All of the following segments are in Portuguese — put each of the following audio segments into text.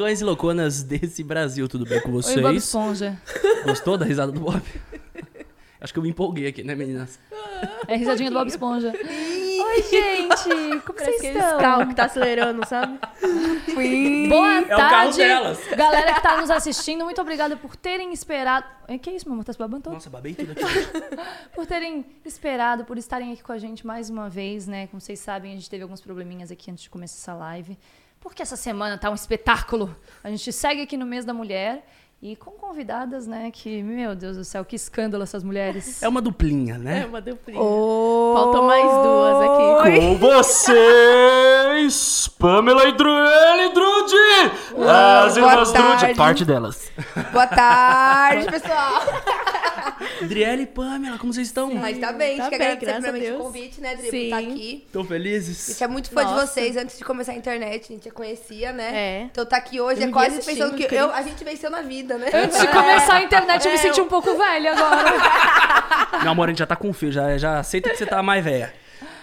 loucões e louconas desse Brasil, tudo bem com Oi, Bob vocês? Esponja. Gostou da risada do Bob? Acho que eu me empolguei aqui, né, meninas? É a risadinha do Bob Esponja. Oi, gente! Como Parece vocês estão? carros que tá acelerando, sabe? Boa É o carro tarde, delas. galera que tá nos assistindo. Muito obrigada por terem esperado. É, Que isso, meu amor? Tá se babando todo? Nossa, babei tudo aqui. Por terem esperado, por estarem aqui com a gente mais uma vez, né? Como vocês sabem, a gente teve alguns probleminhas aqui antes de começar essa live. Porque essa semana tá um espetáculo. A gente segue aqui no mês da mulher e com convidadas, né? Que, meu Deus do céu, que escândalo essas mulheres. É uma duplinha, É né? uma duplinha. Oi. Faltam mais duas aqui. Com vocês, Pamela e Druel e Drude! As boa irmãs Drude, tarde. parte delas. Boa tarde, pessoal. Driele e Pamela, como vocês estão? Mas tá bem, Tá a gente quer bem, agradecer a primeiramente o convite, né, Dri, por Sim. estar aqui. Estão A felizes? gente é muito fã de Nossa. vocês antes de começar a internet, a gente já conhecia, né? É. Então tá aqui hoje Eu é quase pensando que eu, a gente venceu na vida, né? Antes de começar a internet, eu me senti um pouco velha agora. Meu amor, a gente já tá com filho, já, já aceita que você tá mais velha.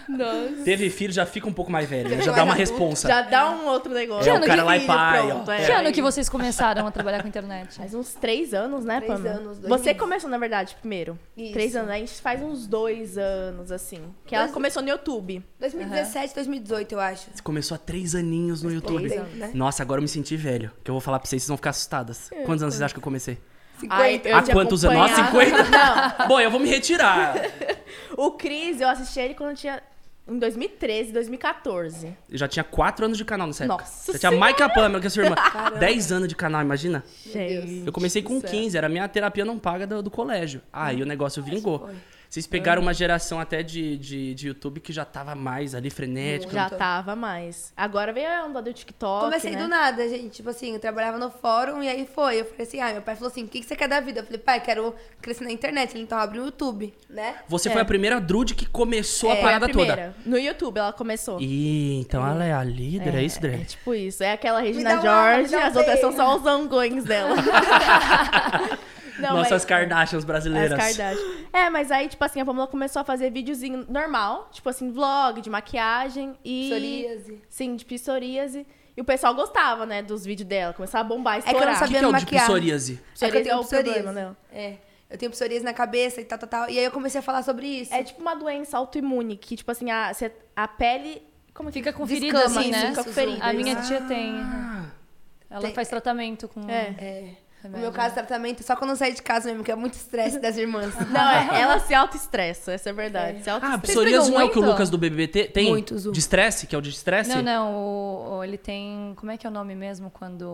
Nossa. Teve filho, já fica um pouco mais velha, Já já dá uma adulto. responsa. Já dá um outro negócio. É, o cara que lá é filho, pai, pronto, ó. é. Que ano que vocês começaram a trabalhar com internet? Faz uns três anos, né, Três Pamela? anos, dois Você anos. começou, na verdade, primeiro. Isso. Três anos. A gente faz uns dois anos, assim. Que ela Dois- começou no YouTube. 2017, 2018, eu acho. Você começou há três aninhos no YouTube. Três anos, né? Nossa, agora eu me senti velho. Que eu vou falar pra vocês, vocês vão ficar assustadas. Quantos anos vocês acham que eu comecei? 50. Ai, eu Há quantos anos? Nossa, acompanhava. 50? Bom, eu vou me retirar. O Cris, eu assisti ele quando eu tinha... Em 2013, 2014. Eu já tinha quatro anos de canal nessa época. Nossa Já tinha Maica Pamela, que é sua irmã. Dez anos de canal, imagina? Gente. Eu comecei com do céu. 15, era a minha terapia não paga do, do colégio. Aí o negócio vingou. Vocês pegaram uma geração até de, de, de YouTube que já tava mais ali frenética. Já tava mais. Agora veio a onda do TikTok, Comecei né? do nada, gente. Tipo assim, eu trabalhava no fórum e aí foi. Eu falei assim, ah, meu pai falou assim, o que, que você quer da vida? Eu falei, pai, quero crescer na internet. Ele então abre o YouTube, né? Você É. foi a primeira Drude que começou a Foi parada toda. primeira. No YouTube ela começou. Ih, então ela é a líder, é, isso, É Dre? tipo isso. É aquela Regina uma- George, me dá um as outras são só os zangões dela. Não, Nossas mas- Kardashians As brasileiras. Kardashian. É, mas aí, tipo assim, a Pamela começou a fazer videozinho normal, tipo assim, vlog de maquiagem e. Psoríase. Sim, de psoríase. E o pessoal gostava, né, dos vídeos dela. Começava a bombar, É que eu não estourar. O que, sabia que é o de maquiar. psoríase? É que eu tenho é o problema psoríase. dela. É. Eu tenho psoríase na cabeça e tal, tal, tal. E aí eu comecei a falar sobre isso. É tipo uma doença autoimune, que, tipo assim, a, a pele. Como que Fica com ferida assim, isso, né? Fica com ferida. A minha tia tem. Ah, Ela Tem- faz tratamento com. É. É. No remédio. meu caso, tratamento só quando eu saí de casa mesmo, que é muito estresse das irmãs. Não, é, ela se auto-estressa, essa é verdade. Se ah psoríase não é o que o? Lucas do BBB te- tem? Muito, Zu. De estresse? Que é o de estresse? Não, não. o- o- ele tem. Como é que é o nome mesmo quando.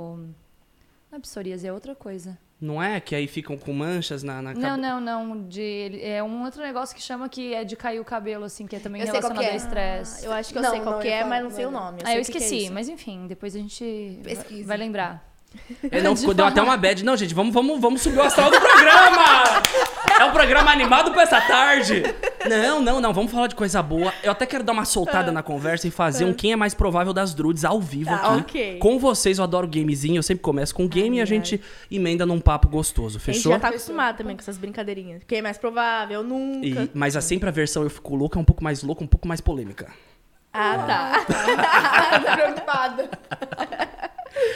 Não é psoríase, é outra coisa. Não é? Que aí ficam com manchas na, na Não, cabe- não, não. De, é um outro negócio que chama que é de cair o cabelo, assim, que é também Eu relacionado que a é. estresse. Eu acho que eu Não, sei qual não, que eu é, mas não sei o não. nome. ah, eu que que é esqueci, isso. mas enfim, depois a gente Pesquisa. vai lembrar. É, não, ficou- deu até uma bad. Não, gente, vamos, vamos, vamos subir o astral do programa! É um programa animado pra essa tarde. Não, não, não, vamos falar de coisa boa. Eu até quero dar uma soltada na conversa e fazer um quem é mais provável das drudes ao vivo Tá, aqui. ok. Com vocês, eu adoro gamezinho, eu sempre começo com game e a gente emenda num papo gostoso, A gente fechou? já tá acostumado também com essas brincadeirinhas. Quem é mais provável? Nunca. E- mas é sempre a versão eu fico louca é um pouco mais louca, um pouco mais polêmica. Ah, tá. Tô preocupada.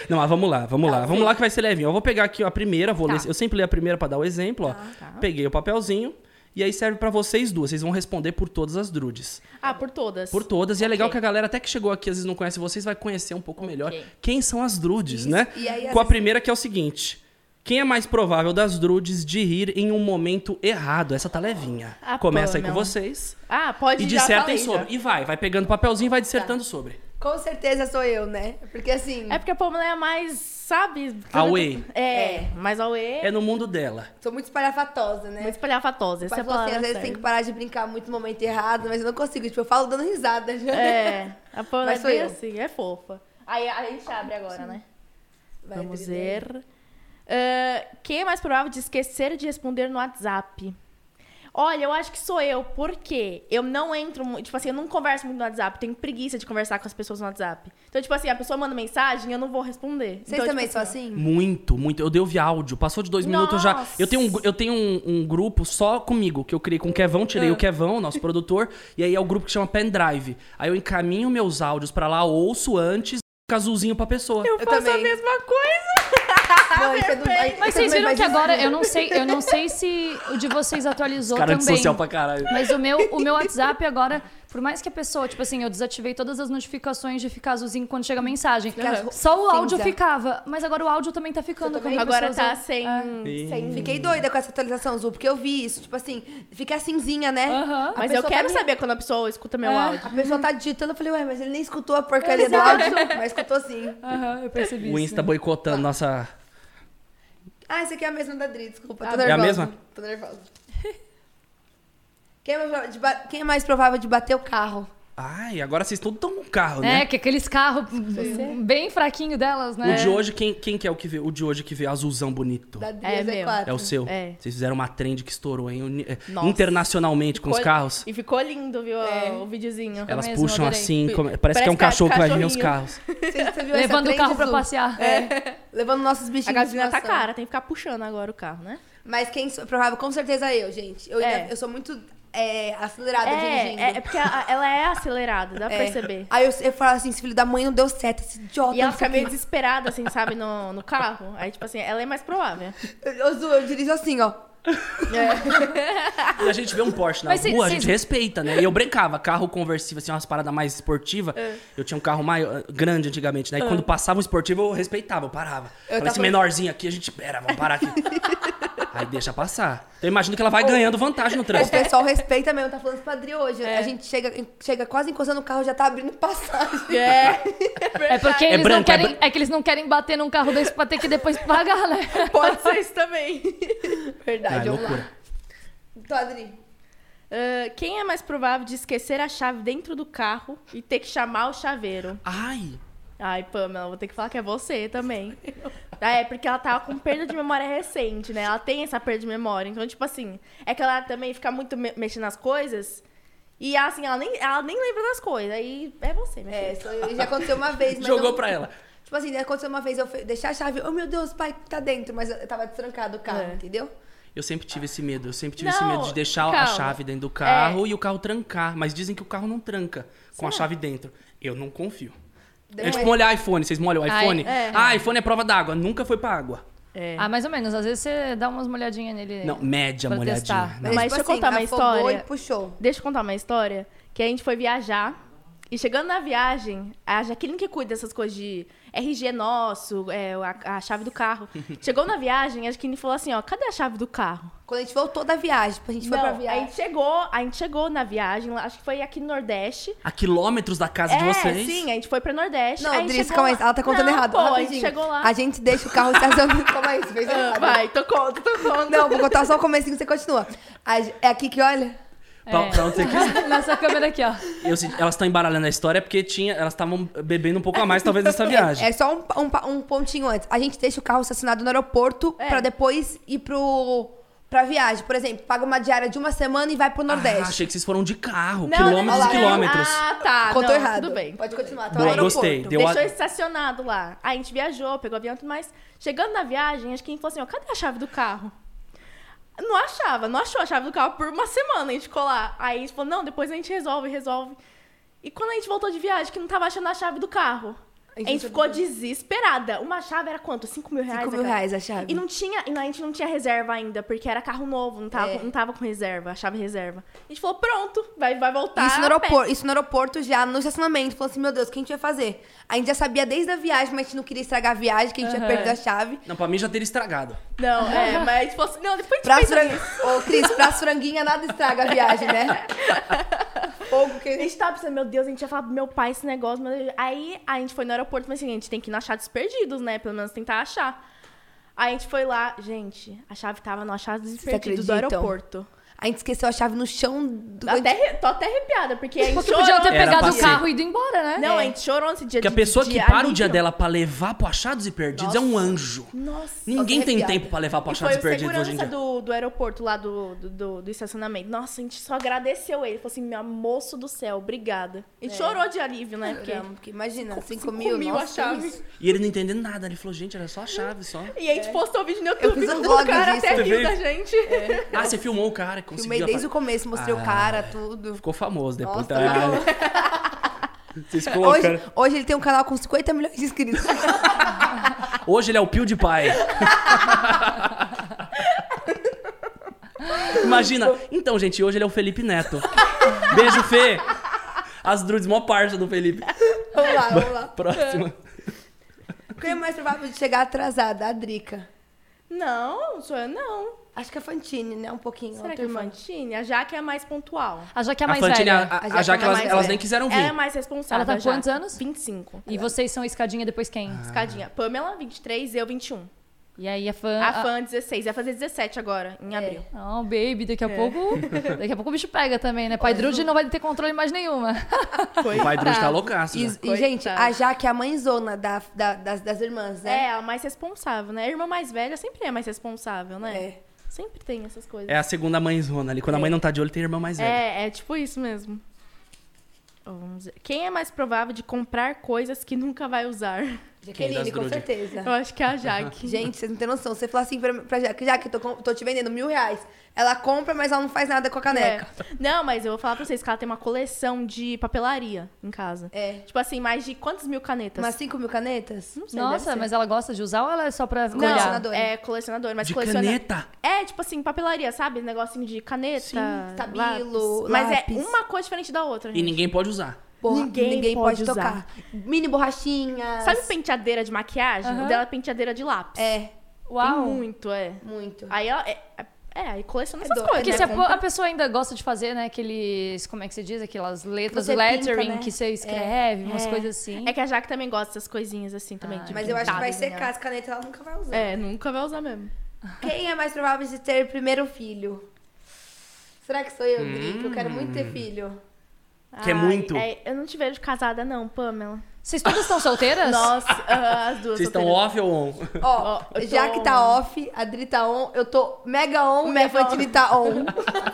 Não, mas vamos lá, vamos lá. Vamos lá que vai ser levinho. Eu vou pegar aqui ó, a primeira, vou Tá. ler. Eu sempre leio a primeira pra dar o exemplo, ó. tá. Peguei o papelzinho e aí serve pra vocês duas. Vocês vão responder por todas as drudes. Ah, por todas. Por todas. E é legal que a galera até que chegou aqui às vezes não conhece vocês vai conhecer um pouco melhor Ok. quem são as drudes, Isso. né? E aí, Com a vezes- primeira que é o seguinte: quem é mais provável das drudes de rir em um momento errado? Essa tá levinha. A Começa aí com Pamela. vocês Ah, pode e dissertem sobre. já. E vai, vai pegando papelzinho e vai dissertando sobre. Com certeza sou eu, né? Porque assim, É porque a Pamela é a mais, sabe? Away. É, É. mais away. É no mundo dela. sou muito espalhafatosa, né? Muito espalhafatosa. Essa pai é assim, às vezes tem que parar de brincar muito no momento errado, mas eu não consigo. Tipo, eu falo dando risada já. É, a Pamela Mas é sou bem eu. assim, é fofa. Aí a gente abre agora, né? Vai, Vamos ver. Ah, quem é mais provável de esquecer de responder no WhatsApp? Olha, eu acho que sou eu, porque eu não entro, tipo assim, eu não converso muito no WhatsApp, tenho preguiça de conversar com as pessoas no WhatsApp. Então, tipo assim, a pessoa manda mensagem, eu não vou responder. Vocês então, também tipo são assim? Muito, muito. Eu ouvi áudio. Passou de dois minutos eu já. Nossa. Eu tenho, um, eu tenho um, um grupo só comigo, que eu criei com o Kevão, tirei o Kevão, nosso produtor, e aí é o grupo que chama Pendrive. Aí eu encaminho meus áudios pra lá, ouço antes. azulzinho pra pessoa. Eu, Eu faço também. a mesma coisa. Não, aí- Mas você vocês viram que agora, eu não sei, eu não sei se o de vocês atualizou Cara também. social pra caralho. Mas o meu, o meu WhatsApp agora, por mais que a pessoa, tipo assim, eu desativei todas as notificações de ficar azulzinho quando chega a mensagem. Fica Só o áudio cinza. ficava, mas agora o áudio também tá ficando. também? Agora tá usa- sem, É. sem... Fiquei doida com essa atualização, Zu, porque eu vi isso. Tipo assim, fica cinzinha, né? A Mas eu pessoa quero tá- saber quando a pessoa escuta meu É. áudio. A pessoa tá digitando, eu falei, ué, mas ele nem escutou a porcaria do áudio. Mas escutou sim. Aham, eu percebi O isso. Insta boicotando nossa. Ah, essa aqui é a mesma da Dri, desculpa. Tô Ah, nervosa. é a mesma? Tô nervosa. Quem é, mais provável de ba- quem é mais provável de bater o carro? Ai, agora vocês todos estão com carro, É, né? que aqueles carros bem fraquinho delas, né? O de hoje, quem, quem que é o que vê? O de hoje que vê azulzão bonito. Da É é meu. Z4. É o seu. É. Vocês fizeram uma trend que estourou, hein? É, Nossa. Internacionalmente com os Ficou- carros. E ficou lindo, viu, É. o videozinho. Elas mesmo, puxam adorei. assim, como- parece, Parece que é um ca- cachorro que vai ver os carros. Você, você viu essa Levando o carro pra passear. É. Levando nossos bichinhos A gasolina tá cara, tem que ficar puxando agora o carro, né? Mas quem é provável, com certeza eu, gente. Eu, É. eu sou muito é, acelerada dirigindo. É, é, é porque a- ela é acelerada, dá pra É. perceber. Aí eu, eu falo assim, esse filho da mãe não deu certo, esse idiota. E ela fica meio desesperada, assim, sabe, no, no carro. Aí, tipo assim, ela é mais provável. Eu, Zu, eu dirijo assim, ó. E a gente vê um Porsche na Mas cê- rua, a gente respeita, né? E eu brincava, carro conversível, assim, umas paradas mais esportivas. É. Eu tinha um carro maior, grande antigamente, né? E quando passava um esportivo, eu respeitava, eu parava. Falei, tava- esse menorzinho aqui, a gente, pera, vamos parar aqui. Aí deixa passar. Então eu imagino que ela vai ganhando vantagem no O trânsito. pessoal respeita mesmo, tá falando Adri hoje. É. A gente chega, chega quase encostando no carro, já tá abrindo passagem. É. É porque É eles não branco, é querem. É, que eles não querem bater num carro desse pra ter que depois pagar, né? Pode ser isso também. Verdade, Ai, vamos loucura. lá. Então, Adri. Ah, quem é mais provável de esquecer a chave dentro do carro e ter que chamar o chaveiro? Ai, Ai, Pamela, vou ter que falar que é você também. É, porque ela tava com perda de memória recente, né? Ela tem essa perda de memória. Então, tipo assim, é que ela também fica muito me- mexendo nas coisas. E assim, ela nem, ela nem lembra das coisas. Aí é você, minha É, filha. já aconteceu uma vez, mas jogou não- pra ela. Tipo assim, aconteceu uma vez, eu deixei a chave, oh meu Deus, pai, tá dentro, mas eu tava destrancado o carro, É. entendeu? Eu sempre tive esse medo. Eu sempre tive esse Não, medo de deixar a calma. chave dentro do carro e o carro trancar. Mas dizem que o carro não tranca com a chave dentro. Eu não confio. É tipo molhar iPhone. Vocês molham o Ai, iPhone? é. Ah, iPhone é prova d'água. Nunca foi pra água. É. Ah, mais ou menos. Às vezes você dá umas molhadinhas nele. Não, média Pra molhadinha. testar. Não. Mas tipo deixa eu contar uma afogou história. e puxou. Deixa eu contar uma história. Que a gente foi viajar. E chegando na viagem, a Jaqueline que cuida dessas coisas de RG nosso, é, a, a chave do carro. Chegou na viagem, a Jaqueline falou assim, ó, cadê a chave do carro? Quando a gente voltou da viagem, a gente foi Não, pra a viagem. gente chegou, a gente chegou na viagem, acho que foi aqui no Nordeste. A quilômetros da casa de é, vocês. sim, a gente foi pra Nordeste. Não, a Dris, calma aí, ela tá contando Não, errado. Pô, a gente chegou lá. A gente deixa o carro estacionado. calma aí, você fez Ah, errado. Vai, tô conta, tô conta. Não, vou contar só o comecinho e você continua. A- É aqui que olha. Pra, pra onde você quis. Nessa câmera aqui, ó. Eu senti- elas estão embaralhando a história porque tinha, elas estavam bebendo um pouco a mais, talvez, nessa viagem. É só um, um, um pontinho antes. A gente deixa o carro estacionado no aeroporto É. pra depois ir pro, pra viagem. Por exemplo, paga uma diária de uma semana e vai pro Ah, Nordeste. achei que vocês foram de carro, Não, quilômetros não, e não. quilômetros. Ah, tá. Contou não, errado. Tudo bem. Pode continuar. Tá Boa, no aeroporto. gostei. Deu Deixou a- estacionado lá. Aí a gente viajou, pegou avião e tudo mais. Chegando na viagem, acho que a gente falou assim, ó, cadê a chave do carro? Não achava, não achou a chave do carro por uma semana, a gente ficou lá. Aí a gente falou, não, depois a gente resolve, resolve. E quando a gente voltou de viagem, que não tava achando a chave do carro. A gente, ficou desesperada. Uma chave era quanto? 5 mil reais? 5 mil reais a chave. E não tinha, e a gente não tinha reserva ainda, porque era carro novo, não tava, É. não tava com reserva, a chave reserva. A gente falou, pronto, vai, vai voltar. Isso no, aeroporto, isso no aeroporto já, no estacionamento. Falou assim, meu Deus, o que a gente vai fazer? A gente já sabia desde a viagem, mas a gente não queria estragar a viagem, que a gente tinha Aham. perdido a chave. Não, pra mim já teria estragado. Não, é, mas a gente falou assim, não, depois a gente pensa fran... Ô, Cris, pras franguinhas nada estraga a viagem, né? Fogo A que... gente tava pensando, meu Deus, a gente ia falar pro meu pai esse negócio. Deus. Aí a gente foi no aeroporto, mas assim, a gente tem que ir na achados perdidos, né? Pelo menos tentar achar. Aí a gente foi lá, gente, a chave tava no achados perdidos do aeroporto. A gente esqueceu a chave no chão do... Até, tô até arrepiada, porque a gente chorou. podia ter Era pegado pra o ser. carro e ido embora, né? Não, É. a gente chorou nesse dia Porque a de- pessoa de que para o alívio. dia dela pra levar pro Achados e Perdidos é um anjo. Nossa. Ninguém tem arrepiada. tempo pra levar pro E foi Achados o e Perdidos hoje em segurança dia. do, do aeroporto lá do, do, do, do estacionamento. Nossa, a gente só agradeceu ele. Falou assim, meu moço do céu, obrigada. A gente chorou de alívio, né? Porque... Choramos, porque imagina, 5 cinco mil, mil a nossa, chave. isso. E ele não entendendo nada. Ele falou, gente, era só a chave, só. E a gente postou o vídeo no YouTube. fiz um o cara disso. até Você riu fez? da gente. Ah, você filmou o cara, Filmei desde o começo, mostrei o Ah. cara, tudo. Ficou famoso depois. Nossa, tá? Vocês Hoje, colocando. hoje ele tem um canal com 50 milhões de inscritos. Hoje ele é o PewDiePie. Imagina. Então, gente, hoje ele é o Felipe Neto. Beijo, Fê. As druids, mó parça do Felipe. vamos lá, vamos lá. Próxima. Quem é mais provável de chegar atrasada? A Drica. Não, sou eu não. Acho que a Fantine, né? Um pouquinho. Será a que é turma. Fantine? A Jaque é mais pontual. A Jaque é A mais Fantine, velha. a, A a, Jaque Jaque, é elas, elas nem quiseram vir. Ela é mais responsável. Ela tá a com quantos anos? 25. E vocês são escadinha depois quem? Ah. Escadinha. Pamela, 23, eu 21. E aí a fã. A fã, 16. Vai fazer 17 agora, em abril. Oh, baby, daqui a É. pouco. Daqui a pouco o bicho pega também, né? Pai Drude não vai ter controle mais nenhuma. O pai Druid tá loucaço. E, já. e, gente, a Jaque é a mãezona da, da- das, das irmãs, É, né? a mais responsável, né? A irmã mais velha sempre é mais responsável, né? É. Sempre tem essas coisas. É a segunda mãezona ali. Quando a mãe não tá de olho, tem irmã mais velha. É, é tipo isso mesmo. Ó, Vamos ver. Quem é mais provável de comprar coisas que nunca vai usar? Jaqueline, com certeza. Eu acho que é a Jaque. Gente, vocês não têm noção. Você fala assim pra, pra Jaque, Jaque, tô, tô te vendendo mil reais. Ela compra, mas ela não faz nada com a caneca. É. Não, mas eu vou falar pra vocês que ela tem uma coleção de papelaria em casa. É. Tipo assim, mais de quantas mil canetas? Umas 5 mil canetas? Não sei, Nossa, mas ela gosta de usar ou ela é só pra Não, olhar? Colecionadora. é colecionador, mas De coleciona... caneta. É, tipo assim, papelaria, sabe? Negocinho de caneta, Sim, estabilo, lápis. Mas lápis. é uma coisa diferente da outra, E gente. ninguém pode usar. Porra, Ninguém ninguém, pode pode, usar. tocar. Mini borrachinhas. Sabe penteadeira de maquiagem? Aham. O dela é penteadeira de lápis. É, Uau. Tem muito, é. muito. Aí ela... É, é, aí coleciona É essas doido. coisas. Porque né? se a, Compra- a pessoa ainda gosta de fazer, né, aqueles. Como é que se diz? Aquelas letras, Você lettering pinta, né? que você escreve, umas É. coisas assim. É que a Jaque também gosta dessas coisinhas assim também. Ah, de Mas eu acho que vai né? secar as canetas, ela nunca vai usar. É, nunca vai usar mesmo. Quem é mais provável de ter primeiro filho? Será que sou eu, Dri? Que eu quero muito Hum. ter filho. Que é muito. é, eu não te vejo casada, não, Pamela. Vocês todas estão solteiras? Nossa, ah, as duas. Vocês estão off ou on? Ó, Ó, eu já que tá on. off, a Dri tá on, eu tô mega on, Mega minha Fantine tá on.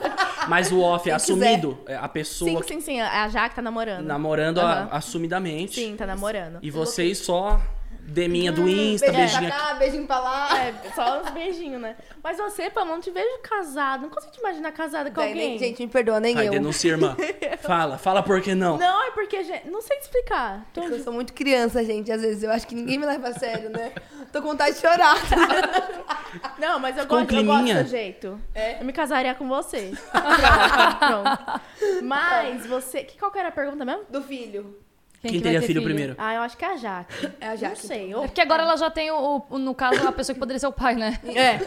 Mas o off é assumido. É a pessoa Sim, sim, sim. A Jaque tá namorando. namorando a- Aham. assumidamente. Sim, tá namorando. E vocês só deminha do Insta, beijinho beijinho pra aqui. cá, beijinho pra lá. É, só uns beijinhos, né? Mas você, Pamela, não te vejo casada. Não consigo te imaginar casada com Daí, alguém. nem- gente, me perdoa, nem Ai, eu. denuncia, irmã. Fala, fala por que não. Não, é porque, gente, não sei te explicar. Tô- Eu sou muito criança, gente, às vezes. Eu acho que ninguém me leva a sério, né? Tô com vontade de chorar. Não, mas eu gosto, eu gosto do jeito. Eu me casaria com você. Pronto, pronto. Mas você. Que, qual que era a pergunta mesmo? Do filho. Quem, que vai teria ter filho, primeiro? Ah, eu acho que é a Jaque. É a Jaque. Não sei. É Eu... porque agora ela já tem, o, o- no caso, a pessoa que poderia ser o pai, né? É.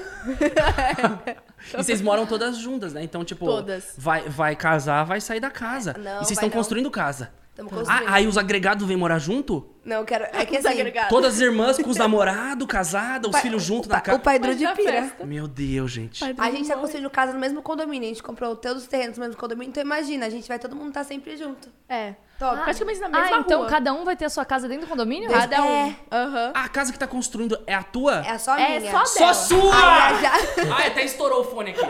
E vocês moram todas juntas, né? Então, tipo, Todas. Vai, vai casar, vai sair da casa. Não, e vocês estão não. construindo casa. Ah, aí os agregados vêm morar junto? Não, eu quero. É que Os assim. agregados. Todas as irmãs com os namorados, casadas, os pai- filhos juntos o na pai- O casa. pai Drude já pira. festa. Meu Deus, gente. A gente tá construindo casa no mesmo condomínio. A gente comprou todos os terrenos no mesmo condomínio. Então imagina, a gente vai todo mundo estar sempre junto. É. Top. Praticamente na mesma Ah, então rua. cada um vai ter a sua casa dentro do condomínio? Cada um. É. Aham. Ah, a casa que tá construindo é a tua? É só É minha. só Só dela. sua! Aí a Ja- Ai, até estourou o fone aqui. Eu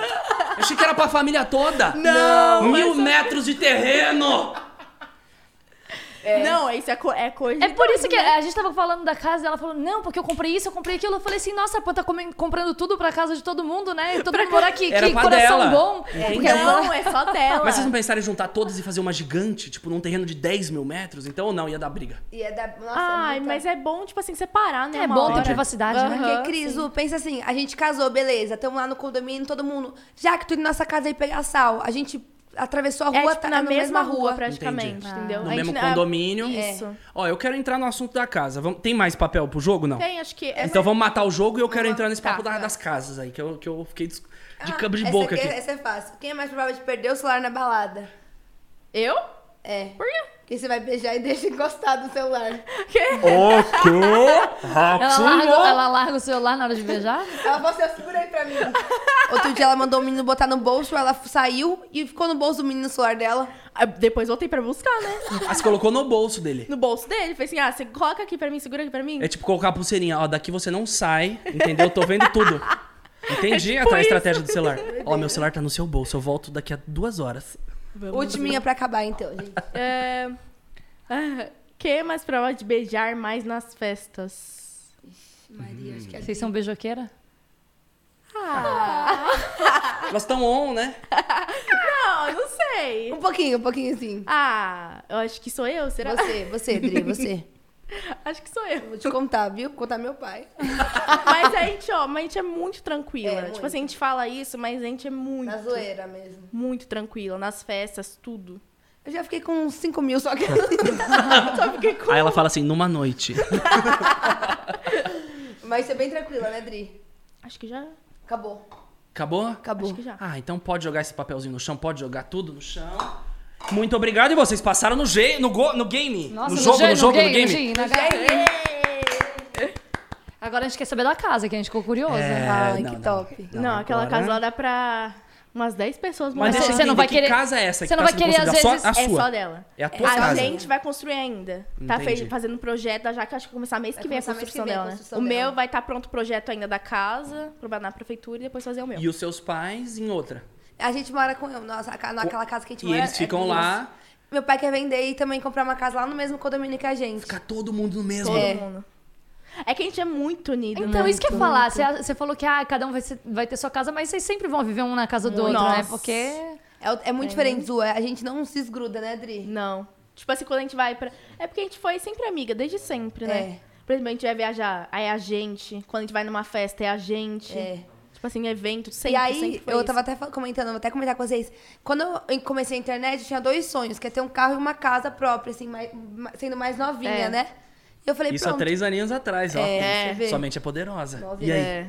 achei que era pra família toda. Não, Mil metros de terreno! Não, isso é, co é coisa É por isso que né? a gente tava falando da casa e ela falou, não, porque eu comprei isso, eu comprei aquilo. Eu falei assim, nossa, Pô tá comprando tudo pra casa de todo mundo, né? E todo mundo morar aqui, Era que coração dela. bom. Porque ela- Não, é só dela. Mas vocês não pensaram em juntar todas e fazer uma gigante, tipo, num terreno de 10 mil metros? Então ou não, ia dar briga. E é da. Nossa, Ai, é muita- mas é bom, tipo assim, separar, né? É bom ter privacidade, né? Aham, Porque, Cris, pensa assim, a gente casou, beleza, estamos lá no condomínio, todo mundo. Já que tu ir na nossa casa aí pegar sal, a gente atravessou a É, rua, tipo, tá na na mesma mesma rua, rua. praticamente, Entendi. entendeu? No A gente mesmo não- condomínio. Isso. Ó, eu quero entrar no assunto da casa. Vamos- Tem mais papel pro jogo, não? Tem, acho que... É Então vamos matar o jogo e eu quero Vamos- entrar nesse tá, papo da- vai. das casas aí, que eu, que eu fiquei de, de Ah, cabo de essa boca aqui, aqui. Essa é fácil. Quem é mais provável de perder o celular na balada? Eu? É. Por quê? Porque você vai beijar e deixa encostado no celular. O quê? Ela larga, ela larga o celular na hora de beijar? Ela falou assim, segura aí pra mim. Outro dia ela mandou o menino botar no bolso, ela saiu e ficou no bolso do menino no celular dela. Ah, Depois voltei pra buscar, né? Ah, você colocou no bolso dele. No bolso dele. Falei assim, ah, você coloca aqui pra mim, segura aqui pra mim. É tipo colocar a pulseirinha, ó, daqui você não sai, entendeu? Tô vendo tudo. Entendi É tipo a isso. estratégia do celular. Ó, meu celular tá no seu bolso, eu volto daqui a duas horas. Ultiminha pra acabar, então, gente. É... ah, Quem é mais provável de beijar mais nas festas? Maria, acho que é Vocês são beijoqueira? Ah, Elas estão on, né? não, não sei. sei. Um pouquinho, um pouquinho assim. Ah, eu acho que sou eu, será? Você, você, Dri, você. Acho que sou eu. Vou te contar, viu? Contar meu pai. Mas a gente, ó, mas a gente é muito tranquila. É, tipo muito. assim, a gente fala isso, mas a gente é muito. Na zoeira mesmo. Muito tranquila. Nas festas, tudo. Eu já fiquei com uns 5 mil, só que. Só fiquei com. Aí ela fala assim, numa noite. Mas você é bem tranquila, né, Dri? Acho que já. Acabou. Acabou? Acabou. Acho que já. Ah, então pode jogar esse papelzinho no chão, pode jogar tudo no chão. Muito obrigado. E vocês passaram no, G, no, go, no game? Nossa, no jogo, G- no jogo, no game, game? G, na Agora a gente quer saber da casa, que a gente ficou curioso. É, Ai, não, que não. top. Não, aquela agora- casa lá dá pra umas 10 pessoas Mas morar. deixa eu Você não vai que querer- casa é essa? você que não tá vai querer, às vezes- Só a É sua. só dela. É a tua a casa. gente vai construir ainda. Tá Entendi. fazendo projeto, já que acho que vai começar mês Vai que vem a construção vem a dela, né? construção O dela. meu vai estar pronto o projeto ainda da casa, provar na prefeitura e depois fazer o meu. E os seus pais em outra. A gente mora com eu, nossa, naquela casa que a gente E mora. eles é ficam duas. lá, Meu pai quer vender e também comprar uma casa lá no mesmo condomínio que a gente. fica todo mundo no mesmo. Todo É. mundo. É que a gente é muito unido, Então, né? isso que eu ia falar. Você, você falou que ah, cada um vai, ser- vai ter sua casa, mas vocês sempre vão viver um na casa do outro, né? Porque. É, é muito diferente, Zu. é- A gente não se esgruda, né, Dri? Não. Tipo assim, quando a gente vai pra... É porque a gente foi sempre amiga, desde sempre, né? É. Por exemplo, a gente vai viajar, aí é a gente. Quando a gente vai numa festa, é a gente. É. Tipo assim, evento, sempre, e aí, sempre foi eu isso. tava até comentando, vou até comentar com vocês. Quando eu comecei a internet, eu tinha dois sonhos, que é ter um carro e uma casa própria, assim, mais- ma- sendo mais novinha, É. né? E eu falei, Isso há pronto. três aninhos atrás, ó. É, você vê. Sua mente é poderosa. Novinha. E aí? É.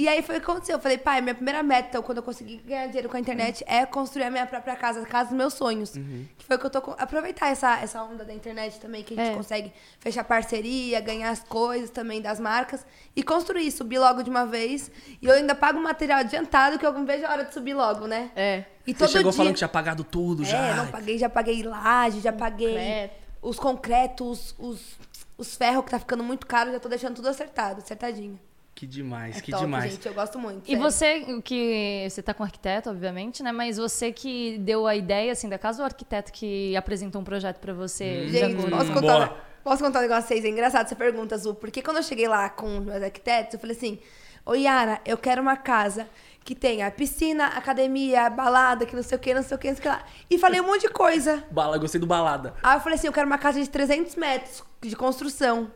E aí foi o que aconteceu. Eu falei, pai, minha primeira meta, então, quando eu conseguir ganhar dinheiro com a internet, é construir a minha própria casa, a casa dos meus sonhos. Uhum. Que foi o que eu tô. com- Aproveitar essa, essa onda da internet também, que a gente É. consegue fechar parceria, ganhar as coisas também das marcas e construir, subir logo de uma vez. E eu ainda pago material adiantado, que eu não vejo a hora de subir logo, né? É. E Você chegou dia. falando que tinha pagado tudo já. É, não paguei, já paguei laje, já paguei Concreto. os concretos, os, os ferros que tá ficando muito caro, já tô deixando tudo acertado, acertadinho. Que demais, É que top, demais. gente, eu gosto muito. E sério. você, o que. Você tá com arquiteto, obviamente, né? Mas você que deu a ideia, assim, da casa ou o arquiteto que apresentou um projeto pra você? de Gente, acordo? posso Hum, contar, boa. posso contar um negócio pra vocês? É engraçado essa pergunta, Azul. Porque quando eu cheguei lá com os meus arquitetos, eu falei assim: Ô Yara, eu quero uma casa que tenha piscina, academia, balada, que não sei o que, não sei o que, não sei o que lá. E falei um monte de coisa. Bala, gostei do balada. Aí eu falei assim: eu quero uma casa de 300 metros de construção.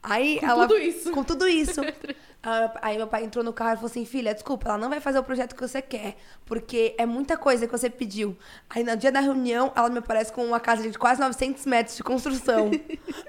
Aí Com ela. tudo isso. Com tudo isso. Ah, Aí meu pai entrou no carro e falou assim: filha, desculpa, ela não vai fazer o projeto que você quer, porque é muita coisa que você pediu. Aí no dia da reunião, ela me aparece com uma casa de quase 900 metros de construção.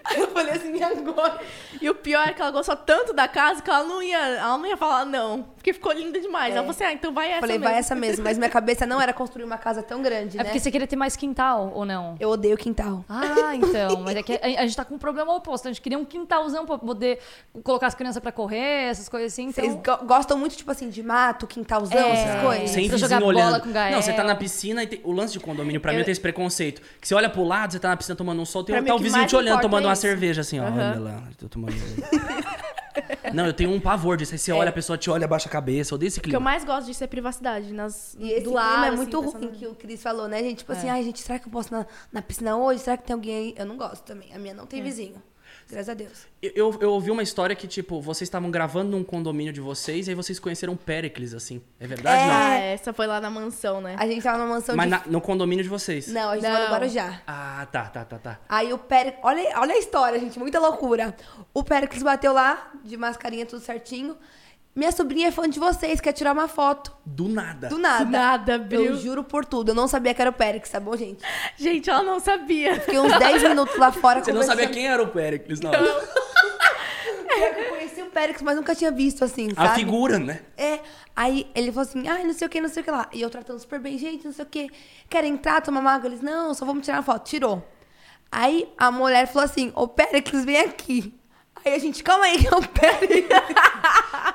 Aí falei assim: e agora? E o pior é que ela gostou tanto da casa que ela não ia, ela não ia falar não. Porque ficou linda demais. É. Ela falou assim, ah, então vai essa falei: mesmo. vai essa mesmo. Mas minha cabeça não era construir uma casa tão grande, É né? porque você queria ter mais quintal, ou não? Eu odeio quintal. Ah, então. Mas é que a, a gente tá com um problema oposto. A gente queria um quintalzão pra poder colocar as crianças pra correr, essas coisas assim. Então... Vocês go- gostam muito, tipo assim, de mato, quintalzão, É. essas coisas? Sem Pra vizinho jogar bola olhando. com Gael. Não, você tá na piscina e tem... o lance de condomínio pra mim Eu- tem esse preconceito. Que você olha pro lado, você tá na piscina tomando um sol, tem Pra um, mim, tá o o vizinho te olhando tomando é uma isso. Cerveja assim, ó. Aham. Olha lá, tô tomando. Não, eu tenho um pavor disso. Aí você olha, a pessoa te olha, abaixa a cabeça, eu odeio esse O que eu clima. mais gosto disso é privacidade. Nas, E esse do clima lado, é assim, muito pensando- ruim que o Cris falou, né, gente? Tipo assim, ai, gente, será que eu posso na, na piscina hoje? Será que tem alguém aí? Eu não gosto também. A minha não tem vizinho. Graças a Deus. Eu, eu, ouvi uma história que, tipo, vocês estavam gravando num condomínio de vocês e aí vocês conheceram Péricles, assim. É verdade? É. Não. Ah, essa foi lá na mansão, né? A gente tava numa mansão Mas de... na- no condomínio de vocês. Não, a gente tava no Guarujá. Ah, tá, tá, tá, tá. Aí o Péricles... Olha, olha a história, gente. Muita loucura. O Péricles bateu lá, de mascarinha, tudo certinho. Minha sobrinha é fã de vocês, quer tirar uma foto. Do nada. Do nada. Do nada, Eu Bril. juro por tudo. Eu não sabia que era o Péricles, tá bom, gente? Gente, ela não sabia. Fiquei uns 10 minutos lá fora Você não sabia quem era o Péricles, não. Eu conheci o Péricles, mas nunca tinha visto assim, A sabe? figura, né? É, aí ele falou assim, ai, não sei o que, não sei o que lá. E eu tratando super bem, gente, não sei o que. Querem entrar, tomar uma água? Eles, não, só vamos tirar uma foto. Tirou. Aí a mulher falou assim, ô Péricles, vem aqui. Aí a gente, calma aí, que é o Péricles.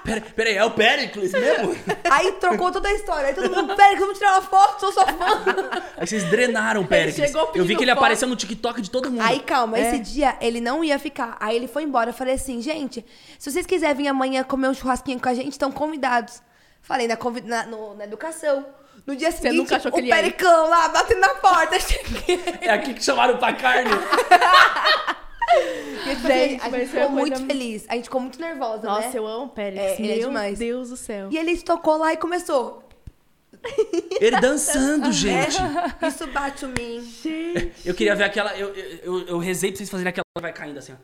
Pera, peraí, é o Péricles mesmo? aí trocou toda a história. Aí todo mundo, Péricles, vamos tirar uma foto, sou sua fã. Aí vocês drenaram o Péricles. chegou Eu vi que ele foto. apareceu no TikTok de todo mundo. Aí, calma, É. esse dia ele não ia ficar. Aí ele foi embora. Eu falei assim, gente, se vocês quiserem vir amanhã comer um churrasquinho com a gente, estão convidados. Falei na, convi- na, no- na educação. No dia seguinte, nunca achou que o? Pericão lá, batendo na porta. Cheguei. É aqui que chamaram pra carne. E, tipo, Gente, assim, a gente ficou muito coisa- feliz. A gente ficou muito nervosa, Nossa, né? eu amo o Pérez. É, ele é Meu demais. Deus do céu. E ele tocou lá e começou. Ele dançando, gente. Isso bate o mim. Eu queria ver aquela. Eu, eu, eu, eu rezei pra vocês fazerem aquela que vai caindo assim, ó.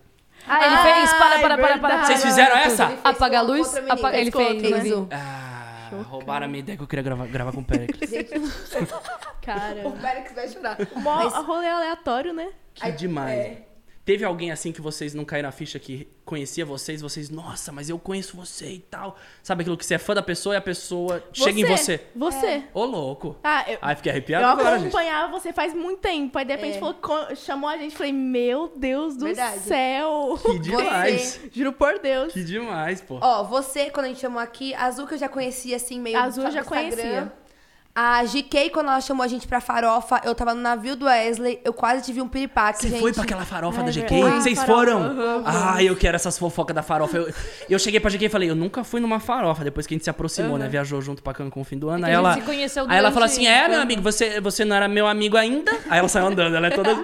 Ah, ele Ai, fez. Para, para, para, para. Vocês fizeram essa? Ele fez Apaga a luz? Apaga- ele Fez com fez, né? Ah, roubaram a minha ideia que eu queria gravar, gravar com o Pericles. Cara. O Félix vai chorar. Mó Mas- rolê aleatório, né? Que demais. Teve alguém assim que vocês não caíram na ficha que conhecia vocês, vocês, nossa, mas eu conheço você e tal. Sabe aquilo que você é fã da pessoa e a pessoa chega em você. Você. Ô, louco. Ah, eu, Ai, fiquei arrepiado eu agora, gente. acompanhava você faz muito tempo. Aí de repente É. falou, chamou a gente. Falei, meu Deus do Verdade. céu. Que demais. Juro por Deus. Que demais, pô. Ó, você, quando a gente chamou aqui, Azul que eu já conhecia, assim, meio A Azul do eu já Instagram. conhecia. A GK, quando ela chamou a gente pra farofa, eu tava no navio do Wesley, eu quase tive um piripaque, Você gente. foi pra aquela farofa Ai, da GK? Vocês Farofa, foram? aham, Ah, eu quero essas fofocas da farofa. Eu, eu cheguei pra GK e falei, eu nunca fui numa farofa. Depois que a gente se aproximou, né? Viajou junto pra Cancún no fim do ano. que Aí a gente ela, se conheceu aí ela falou assim, é, meu amigo, você, você não era meu amigo ainda? Aí ela saiu andando, ela é toda...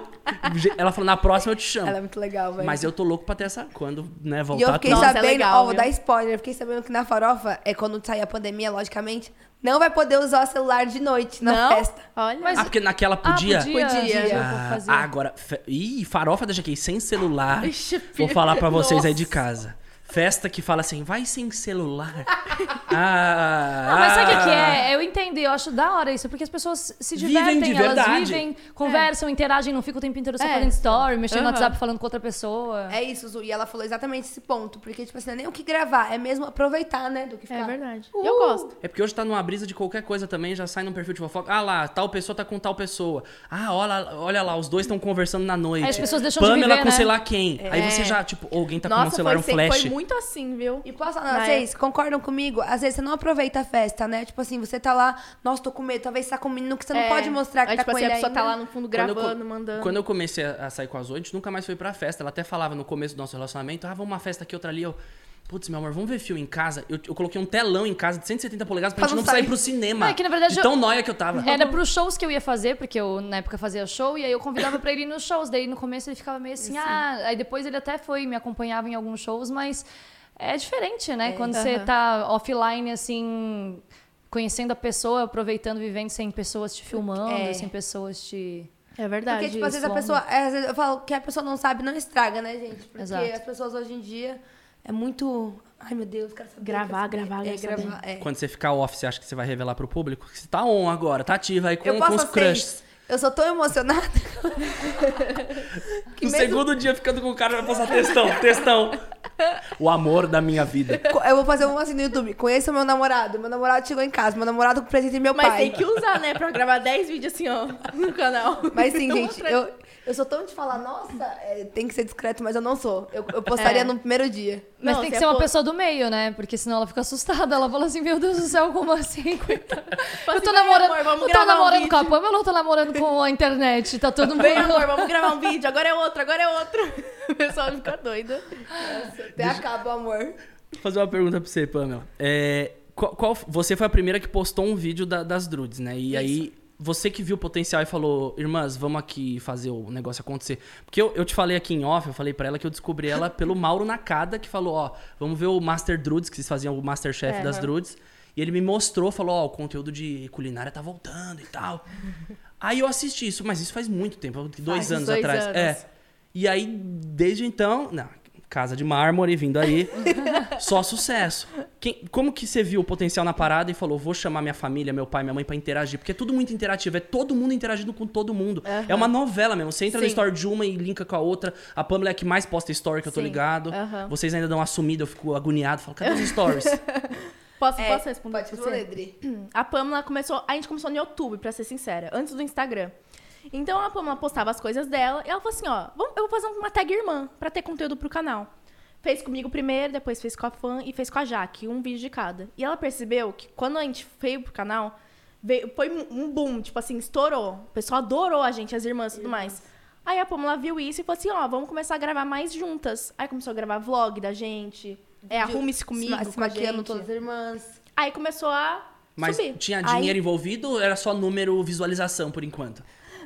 Ela falou, na próxima eu te chamo. Ela é muito legal, velho. Mas eu tô louco pra ter essa... Quando, né, E eu voltar fiquei tudo. Nossa, é sabendo, legal, ó, vou dar spoiler, eu fiquei sabendo que na farofa, é quando sair a pandemia, logicamente, não vai poder usar o celular de noite na Não? festa. Olha. Mas- Ah, porque naquela Ah, podia? podia. Podia. Ah, agora, ih, farofa da GK sem celular. Ixi, Vou falar pra vocês aí de casa. Festa que fala assim, vai sem celular. ah, Não, mas sabe o que, que ah. é? Eu entendo, eu acho da hora isso, porque as pessoas se Vivem divertem, de elas verdade. vivem, conversam, interagem, não ficam o tempo inteiro só É. fazendo story, mexendo no Aham. WhatsApp falando com outra pessoa. É isso, Zu. E ela falou exatamente esse ponto. Porque, tipo assim, não é nem o que gravar, é mesmo aproveitar, né? Do que ficar. É verdade. Eu gosto. É porque hoje tá numa brisa de qualquer coisa também, já sai num perfil de fofoca. Ah lá, tal pessoa tá com tal pessoa. Ah, olha, olha lá, os dois estão conversando na noite. Aí as pessoas deixam de Pamela viver, com né? sei lá quem. Aí você já, tipo, alguém tá com um Nossa, celular, foi, um flash. foi muito assim, viu? E posso falar, vocês concordam comigo? Às vezes você não aproveita a festa, né? Tipo assim, você tá lá, nossa, tô com medo, talvez você tá com um menino que você não É. pode mostrar que Aí, tá tipo com assim, ele a pessoa ainda. tá lá no fundo Quando eu gravando, mandando. Quando eu comecei a a sair com a Zoe, a gente nunca mais foi pra festa. Ela até falava no começo do nosso relacionamento, ah, vamos uma festa aqui, outra ali. Eu, putz, meu amor, vamos ver filme em casa. Eu, eu coloquei um telão em casa de 170 polegadas pra, Pra gente não sair sair. pro cinema. Não, é que, na verdade, de eu- tão nóia que eu tava. Era pros shows que eu ia fazer, porque eu na época fazia show, e aí eu convidava pra ele ir nos shows. Daí no começo ele ficava meio assim, ah. Aí depois ele até foi, me acompanhava em alguns shows, mas é diferente, né? Quando você Aham. tá offline, assim, conhecendo a pessoa, aproveitando, vivendo sem pessoas te filmando, É. sem pessoas te. É verdade. Porque, tipo, às vezes a pessoa. é, às vezes eu falo que a pessoa não sabe, não estraga, né, gente? Porque Exato. as pessoas hoje em dia é muito. Ai, meu Deus, quero saber. Gravar, quero saber. gravar, é, quero saber. gravar. É. Quando você ficar off, você acha que você vai revelar pro público? Você tá on agora, tá ativa aí com, Eu com posso os crushes. isso. Eu sou tão emocionada. que No mesmo- segundo dia ficando com o cara vai passar textão, textão. O amor da minha vida. Eu vou fazer um assim no YouTube. Conheça o meu namorado. Meu namorado chegou em casa. Meu namorado com presente meu Mas pai. tem que usar, né? Pra gravar 10 vídeos assim, ó, no canal. Mas sim, gente, eu, eu sou tão de falar, nossa, é, tem que ser discreto, mas eu não sou. Eu, eu postaria É. no primeiro dia. Mas Não, tem que você ser é uma pô- pessoa do meio, né? Porque senão ela fica assustada. Ela fala assim, meu Deus do céu, como assim? Fala Eu tô assim, "Vem, namorando, amor, vamos eu tô um namorando vídeo." com a Pamela ou tô namorando com a internet? Tá todo mundo... Vem, amor, vamos gravar um vídeo. Agora é outro, agora é outro. O pessoal fica doido. Até acaba o amor. Vou fazer uma pergunta pra você, Pamela. É, qual, qual- você foi a primeira que postou um vídeo da- das Drudes, né? E aí, você que viu o potencial e falou, irmãs, vamos aqui fazer o negócio acontecer. Porque eu, eu te falei aqui em off, eu falei pra ela que eu descobri ela pelo Mauro Nakada, que falou, ó, vamos ver o Master Drudes, que vocês faziam o Masterchef É, das. Drudes. E ele me mostrou, falou, ó, o conteúdo de culinária tá voltando e tal. aí eu assisti isso, mas isso faz muito tempo, dois Faz anos dois atrás. anos. É. E aí, desde então, não, casa de mármore vindo aí, só sucesso. Quem- como que você viu o potencial na parada e falou, vou chamar minha família, meu pai, minha mãe pra interagir? Porque é tudo muito interativo, é todo mundo interagindo com todo mundo. É uma novela mesmo. Você entra no Sim. story de uma e linka com a outra. A Pamela é a que mais posta story, que eu tô Sim. ligado. Aham. Vocês ainda dão uma sumida, eu fico agoniado, falo, cadê os stories? Posso, É, posso responder Pode responder? Dri. A Pamela começou. A gente começou no YouTube, pra ser sincera, antes do Instagram. Então a Pamela postava as coisas dela e ela falou assim: ó, eu vou fazer uma tag irmã pra ter conteúdo pro canal. Fez comigo primeiro, depois fez com a fã e fez com a Jaque, um vídeo de cada. E ela percebeu que quando a gente veio pro canal, veio, foi um boom, tipo assim, estourou. O pessoal adorou a gente, as irmãs e tudo mais. Aí a Pamela viu isso e falou assim: ó, vamos começar a gravar mais juntas. Aí começou a gravar vlog da gente. É, arrume-se comigo. Se, se com maquiando gente. todas as irmãs. Aí começou a Mas subir. tinha Aí- dinheiro envolvido ou era só número visualização por enquanto?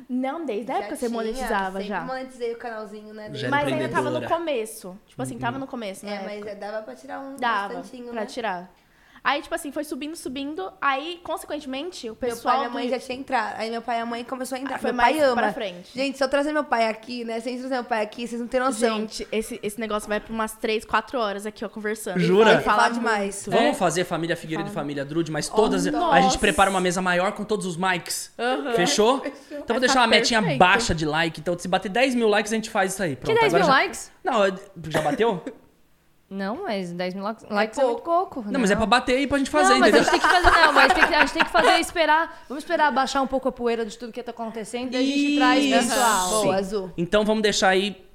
Não, desde a época você tinha, monetizava sempre já. monetizei o canalzinho, né? Já Mas ainda tava no começo. Tipo assim, tava no começo, É, né? mas dava pra tirar um Dava bastantinho, pra né? tirar. Aí, tipo assim, foi subindo, subindo. Aí, consequentemente, o Meu pessoal. pai e minha mãe do- já tinha entrado. Aí meu pai e a mãe começou a entrar. Foi meu pai mais ama. pra frente. Gente, se eu trazer meu pai aqui, né? Sem trazer meu pai aqui, vocês não têm noção. Gente, esse, esse negócio vai pra umas 3, 4 horas aqui, ó, conversando. Jura? Ele fala Fala demais. muito. Vamos fazer família Figueiredo e família Drude, mas todas. a gente prepara uma mesa maior com todos os mics. Aham. Fechou? Então vou Vai deixar uma metinha baixa de like. Então, se bater 10 mil likes, a gente faz isso aí. Que Pronto, 10 agora mil já... likes? Não, já bateu? Não, mas 10 mil likes likes é, muito pouco. Não, mas é pra bater aí pra gente fazer, não, mas a entendeu? gente tem que fazer, não, mas tem que- a gente tem que fazer esperar. Vamos esperar baixar um pouco a poeira de tudo que tá acontecendo e a gente traz pessoal. Boa, azul. Então vamos deixar aí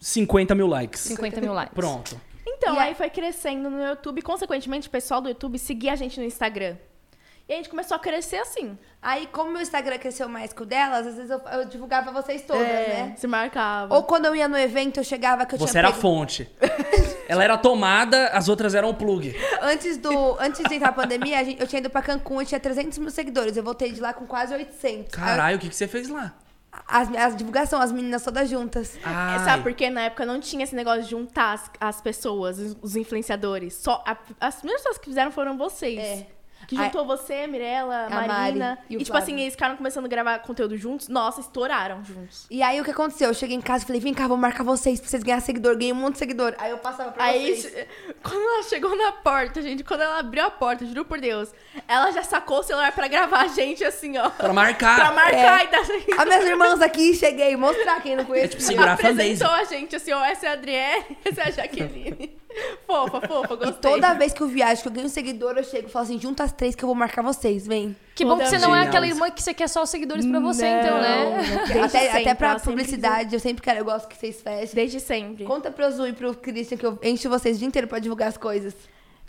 50 mil likes. 50 mil likes. Pronto. Então, E aí foi crescendo no YouTube. Consequentemente, o pessoal do YouTube seguia a gente no Instagram. E a gente começou a crescer assim. Aí, como meu Instagram cresceu mais que o delas, às vezes eu, eu divulgava vocês todas, né? Se marcava. Ou quando eu ia no evento, eu chegava que eu Você tinha era a pego- fonte. Ela era a tomada, as outras eram o plug. Antes, do, antes de entrar a pandemia, a gente- eu tinha ido pra Cancún e tinha 300 mil seguidores. Eu voltei de lá com quase 800. Caralho, o que, que você fez lá? As, as divulgação, as meninas todas juntas. Ai. Sabe por quê? Na época não tinha esse negócio de juntar as, as pessoas, os, os influenciadores. Só a- as primeiras pessoas que fizeram foram vocês. É. Que juntou você, Mirella, A Marina. Mari e e, tipo Flávio. assim, eles ficaram começando a gravar conteúdo juntos. Nossa, estouraram juntos. E aí, o que aconteceu? Eu cheguei em casa e falei, vem cá, vou marcar vocês pra vocês ganharem seguidor. Ganhei um monte de seguidor. Aí eu passava pra Aí, vocês. quando ela chegou na porta, gente, quando ela abriu a porta, juro por Deus, ela já sacou o celular pra gravar a gente assim, ó. Pra marcar. Pra marcar É. e dar. As minhas irmãs aqui, cheguei. Mostrar quem não conhece. É tipo segurar a fanbase. Apresentou a gente assim, ó, essa é a Adriele, essa é a Jaqueline. fofa, fofa, E gostei. toda vez que eu viajo, que eu ganho um seguidor, eu chego e falo assim, junta as três que eu vou marcar vocês, vem. Que bom que você não é aquela irmã que você quer só os seguidores pra você, então, né? Desde até, sempre, até pra ela sempre publicidade, eu sempre quero, eu gosto que vocês fechem. Desde sempre. Conta pro Azul e pro Christian que eu encho vocês o dia inteiro pra divulgar as coisas.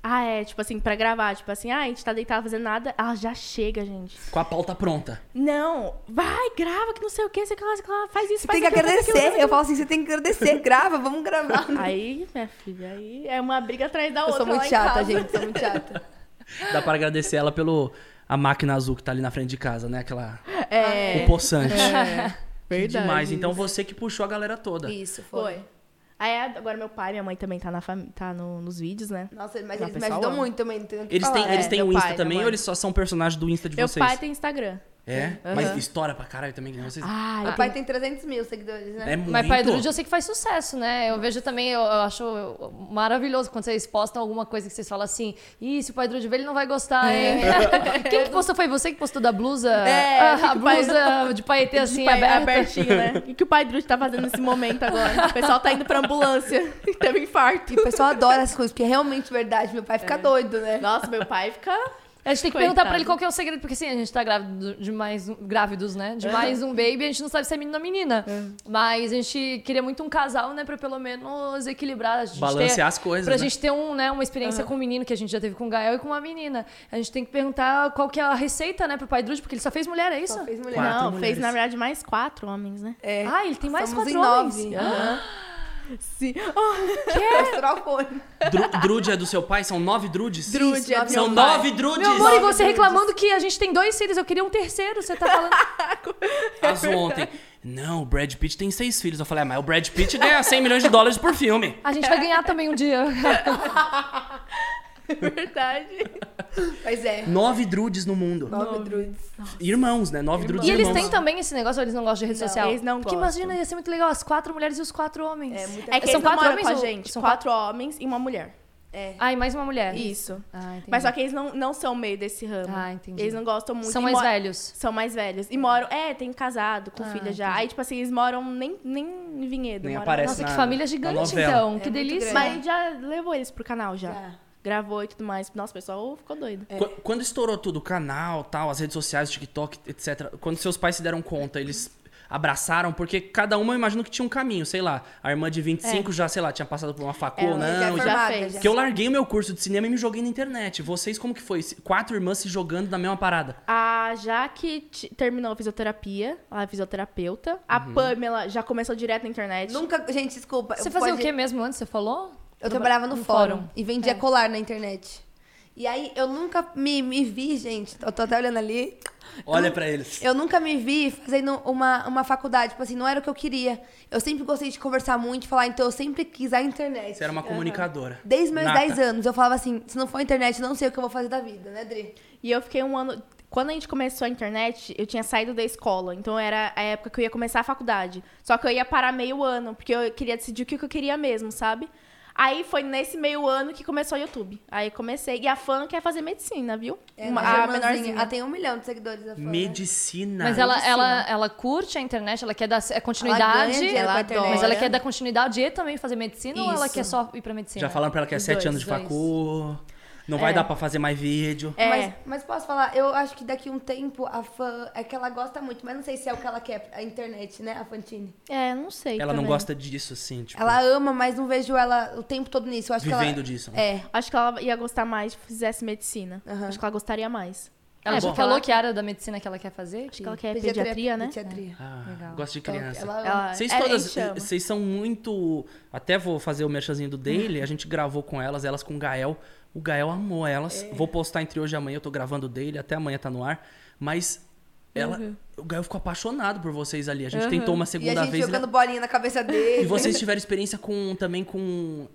Ah, é, tipo assim, pra gravar, tipo assim, ah, a gente tá deitado fazendo nada, ela já chega, gente. Com a pauta pronta. Não, vai, grava, que não sei o que, sei que lá, sei que lá, faz isso, Você faz tem que agradecer. aquilo, Eu falo assim, você tem que agradecer. Grava, vamos gravar. Aí, minha filha, aí é uma briga atrás da Eu outra. sou muito lá em chata, casa. gente. Sou muito chata. Dá pra agradecer ela pelo a máquina azul que tá ali na frente de casa, né? Aquela. É. O poçante. É, verdade. Demais. Então você que puxou a galera toda. Isso, foi. Foi. Aí agora meu pai e minha mãe também tá, na fami- tá no- nos vídeos, né? Nossa, mas Não, eles me ajudam ama. muito também, não que Eles têm, falar. eles É, têm meu o Insta pai, também ou eles só são personagens do Insta de Meu vocês? pai tem Instagram. É? Aham. Mas estoura pra caralho também, vocês. Ah, Meu pai tem 300 mil seguidores, né? é muito. Mas Pai Drude eu sei que faz sucesso, né? Eu vejo também, eu, eu acho maravilhoso quando vocês postam alguma coisa que vocês falam assim, ih, se o Pai Drude ver, ele não vai gostar, hein? Quem que postou? Foi você que postou da blusa? É, Ah, que a o pai- blusa de paetê assim, De pai- aberta. abertinho, né? E que o pai Drude tá fazendo nesse momento agora? O pessoal tá indo pra ambulância. Teve infarto. E o pessoal adora essas coisas, porque é realmente verdade. Meu pai fica doido, né? Nossa, meu pai fica. A gente tem que Coitado. perguntar pra ele qual que é o segredo, porque assim, a gente tá grávido de mais um, grávidos, né? De mais um baby, a gente não sabe se é menino ou menina. Mas a gente queria muito um casal, né? Pra pelo menos equilibrar. A gente Balancear ter- as coisas, Pra né? gente ter um, né, uma experiência com um menino, que a gente já teve com o Gael e com uma menina. A gente tem que perguntar qual que é a receita, né, pro pai Drude, porque ele só fez mulher, é isso? Só fez mulher. Quatro não, mulheres. fez na verdade mais quatro homens, né? É. Ah, ele tem mais Somos quatro em homens. nove. Ah, Sim. Mostrar o fone. Dru- Drude é do seu pai? São nove drudes? Drude é do São nove drudes! Meu amor, e você Drudes. reclamando que a gente tem dois filhos, eu queria um terceiro, você tá falando. Azul ontem. Não, o Brad Pitt tem seis filhos. Eu falei, ah, mas o Brad Pitt ganha 100 milhões de dólares por filme. A gente vai ganhar também um dia. Verdade. Mas é. Nove drudes no mundo. Nove druids. Irmãos, né? Nove drudes E eles irmãos. têm também esse negócio, ou eles não gostam de rede Não, social? eles não Porque gostam. imagina, ia ser muito legal, as quatro mulheres e os quatro homens. É, muita É que São quatro moram homens com a ou- gente. são quatro homens e uma mulher. É. Ah, e mais uma mulher. Isso. Ah, entendi. Mas só que eles não, não são meio desse ramo. Ah, entendi. Eles não gostam muito. São mais velhos. São mais velhos. E moram. É, tem casado, com Ah, filha já. entendi. Aí, tipo assim, eles moram nem, nem em Vinhedo. Nem moram- aparece. Nossa, que na- família na gigante, então. É que muito delícia. Mas a gente já levou eles pro canal já. Já. Gravou e tudo mais. Nossa, o pessoal ficou doido. Qu- Quando estourou tudo, o canal, tal, as redes sociais, o TikTok, etc. Quando seus pais se deram conta, eles abraçaram, porque cada uma eu imagino que tinha um caminho, sei lá. A irmã de 25 já, sei lá, tinha passado por uma facul, Ela não. já é já fez. já. Porque eu larguei o meu curso de cinema e me joguei na internet. Vocês, como que foi? Quatro irmãs se jogando na mesma parada. A Jaque terminou a fisioterapia, ela é fisioterapeuta. A Uhum. Pamela já começou direto na internet. Nunca. Gente, desculpa. Você fazia pode- o que mesmo antes, você falou? Eu trabalhava no, No fórum, fórum. e vendia É. colar na internet. E aí eu nunca me, me vi, gente. Eu tô até olhando ali. Olha pra eles. Eu nunca me vi fazendo uma, uma faculdade. Tipo assim, não era o que eu queria. Eu sempre gostei de conversar muito, falar, então eu sempre quis a internet. Você era uma comunicadora. Desde meus Nata. 10 anos, eu falava assim: se não for internet, eu não sei o que eu vou fazer da vida, né, Dri? E eu fiquei um ano. Quando a gente começou a internet, eu tinha saído da escola. Então era a época que eu ia começar a faculdade. Só que eu ia parar meio ano, porque eu queria decidir o que eu queria mesmo, sabe? Aí foi nesse meio ano que começou o YouTube. Aí comecei. E a fã quer fazer medicina, viu? É, Uma- a a menorzinha. Ela tem um milhão de seguidores. A fã, né? Medicina. Mas ela, medicina. ela, ela curte a internet, ela quer dar é continuidade. ganha dinheiro com a internet. mas ela quer dar continuidade e também fazer medicina ou ela Isso. quer só ir pra medicina? Já falaram pra ela que é sete anos de dois. Não vai É. dar pra fazer mais vídeo. É. Mas, mas posso falar, eu acho que daqui um tempo a fã é que ela gosta muito, mas não sei se é o que ela quer, a internet, né, a Fantine. É, não sei. Ela não também. gosta disso, assim, tipo. Ela ama, mas não vejo ela o tempo todo nisso. Eu acho Vivendo que ela, disso, né? É. Acho que ela ia gostar mais se fizesse medicina. Aham. Acho que ela gostaria mais. Ela É, bom. falou que área da medicina que ela quer fazer? Acho que ela quer pediatria, né? Pediatria. Ah, Legal. gosto de criança. ela Vocês ela todas, vocês são muito. Até vou fazer o merchanzinho do Daily. A gente gravou com elas, elas com o Gael. O Gael amou elas. É. Vou postar entre hoje e amanhã. Eu tô gravando Daily, até amanhã tá no ar. Mas ela, Uhum. o Gael ficou apaixonado por vocês ali. A gente tentou uma E a segunda gente vez. jogando bolinha na cabeça dele. E vocês tiveram experiência com também com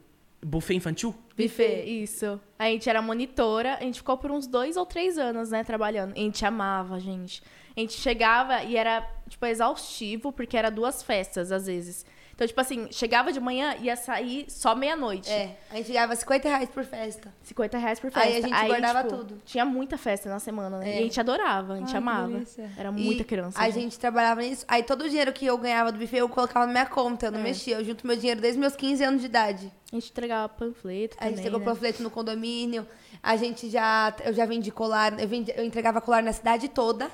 buffet infantil? Buffet, isso. A gente era monitora, a gente ficou por uns dois ou três anos, né, trabalhando. A gente amava, gente. A gente chegava e era, tipo, exaustivo, porque era duas festas, às vezes. Então, tipo assim, chegava de manhã e ia sair só meia-noite. É, a gente ganhava 50 reais por festa. 50 reais por festa. Aí a gente guardava tudo. Tinha muita festa na semana, né? É. E a gente adorava, a gente Ai, amava. Era E muita criança. A gente. gente trabalhava nisso. Aí todo o dinheiro que eu ganhava do buffet eu colocava na minha conta. É. Eu não mexia. Eu junto meu dinheiro desde meus 15 anos de idade. A gente entregava panfleto A também, gente pegou né? panfleto no condomínio. A gente já. Eu já vendi colar. Eu, vendi, eu entregava colar na cidade toda.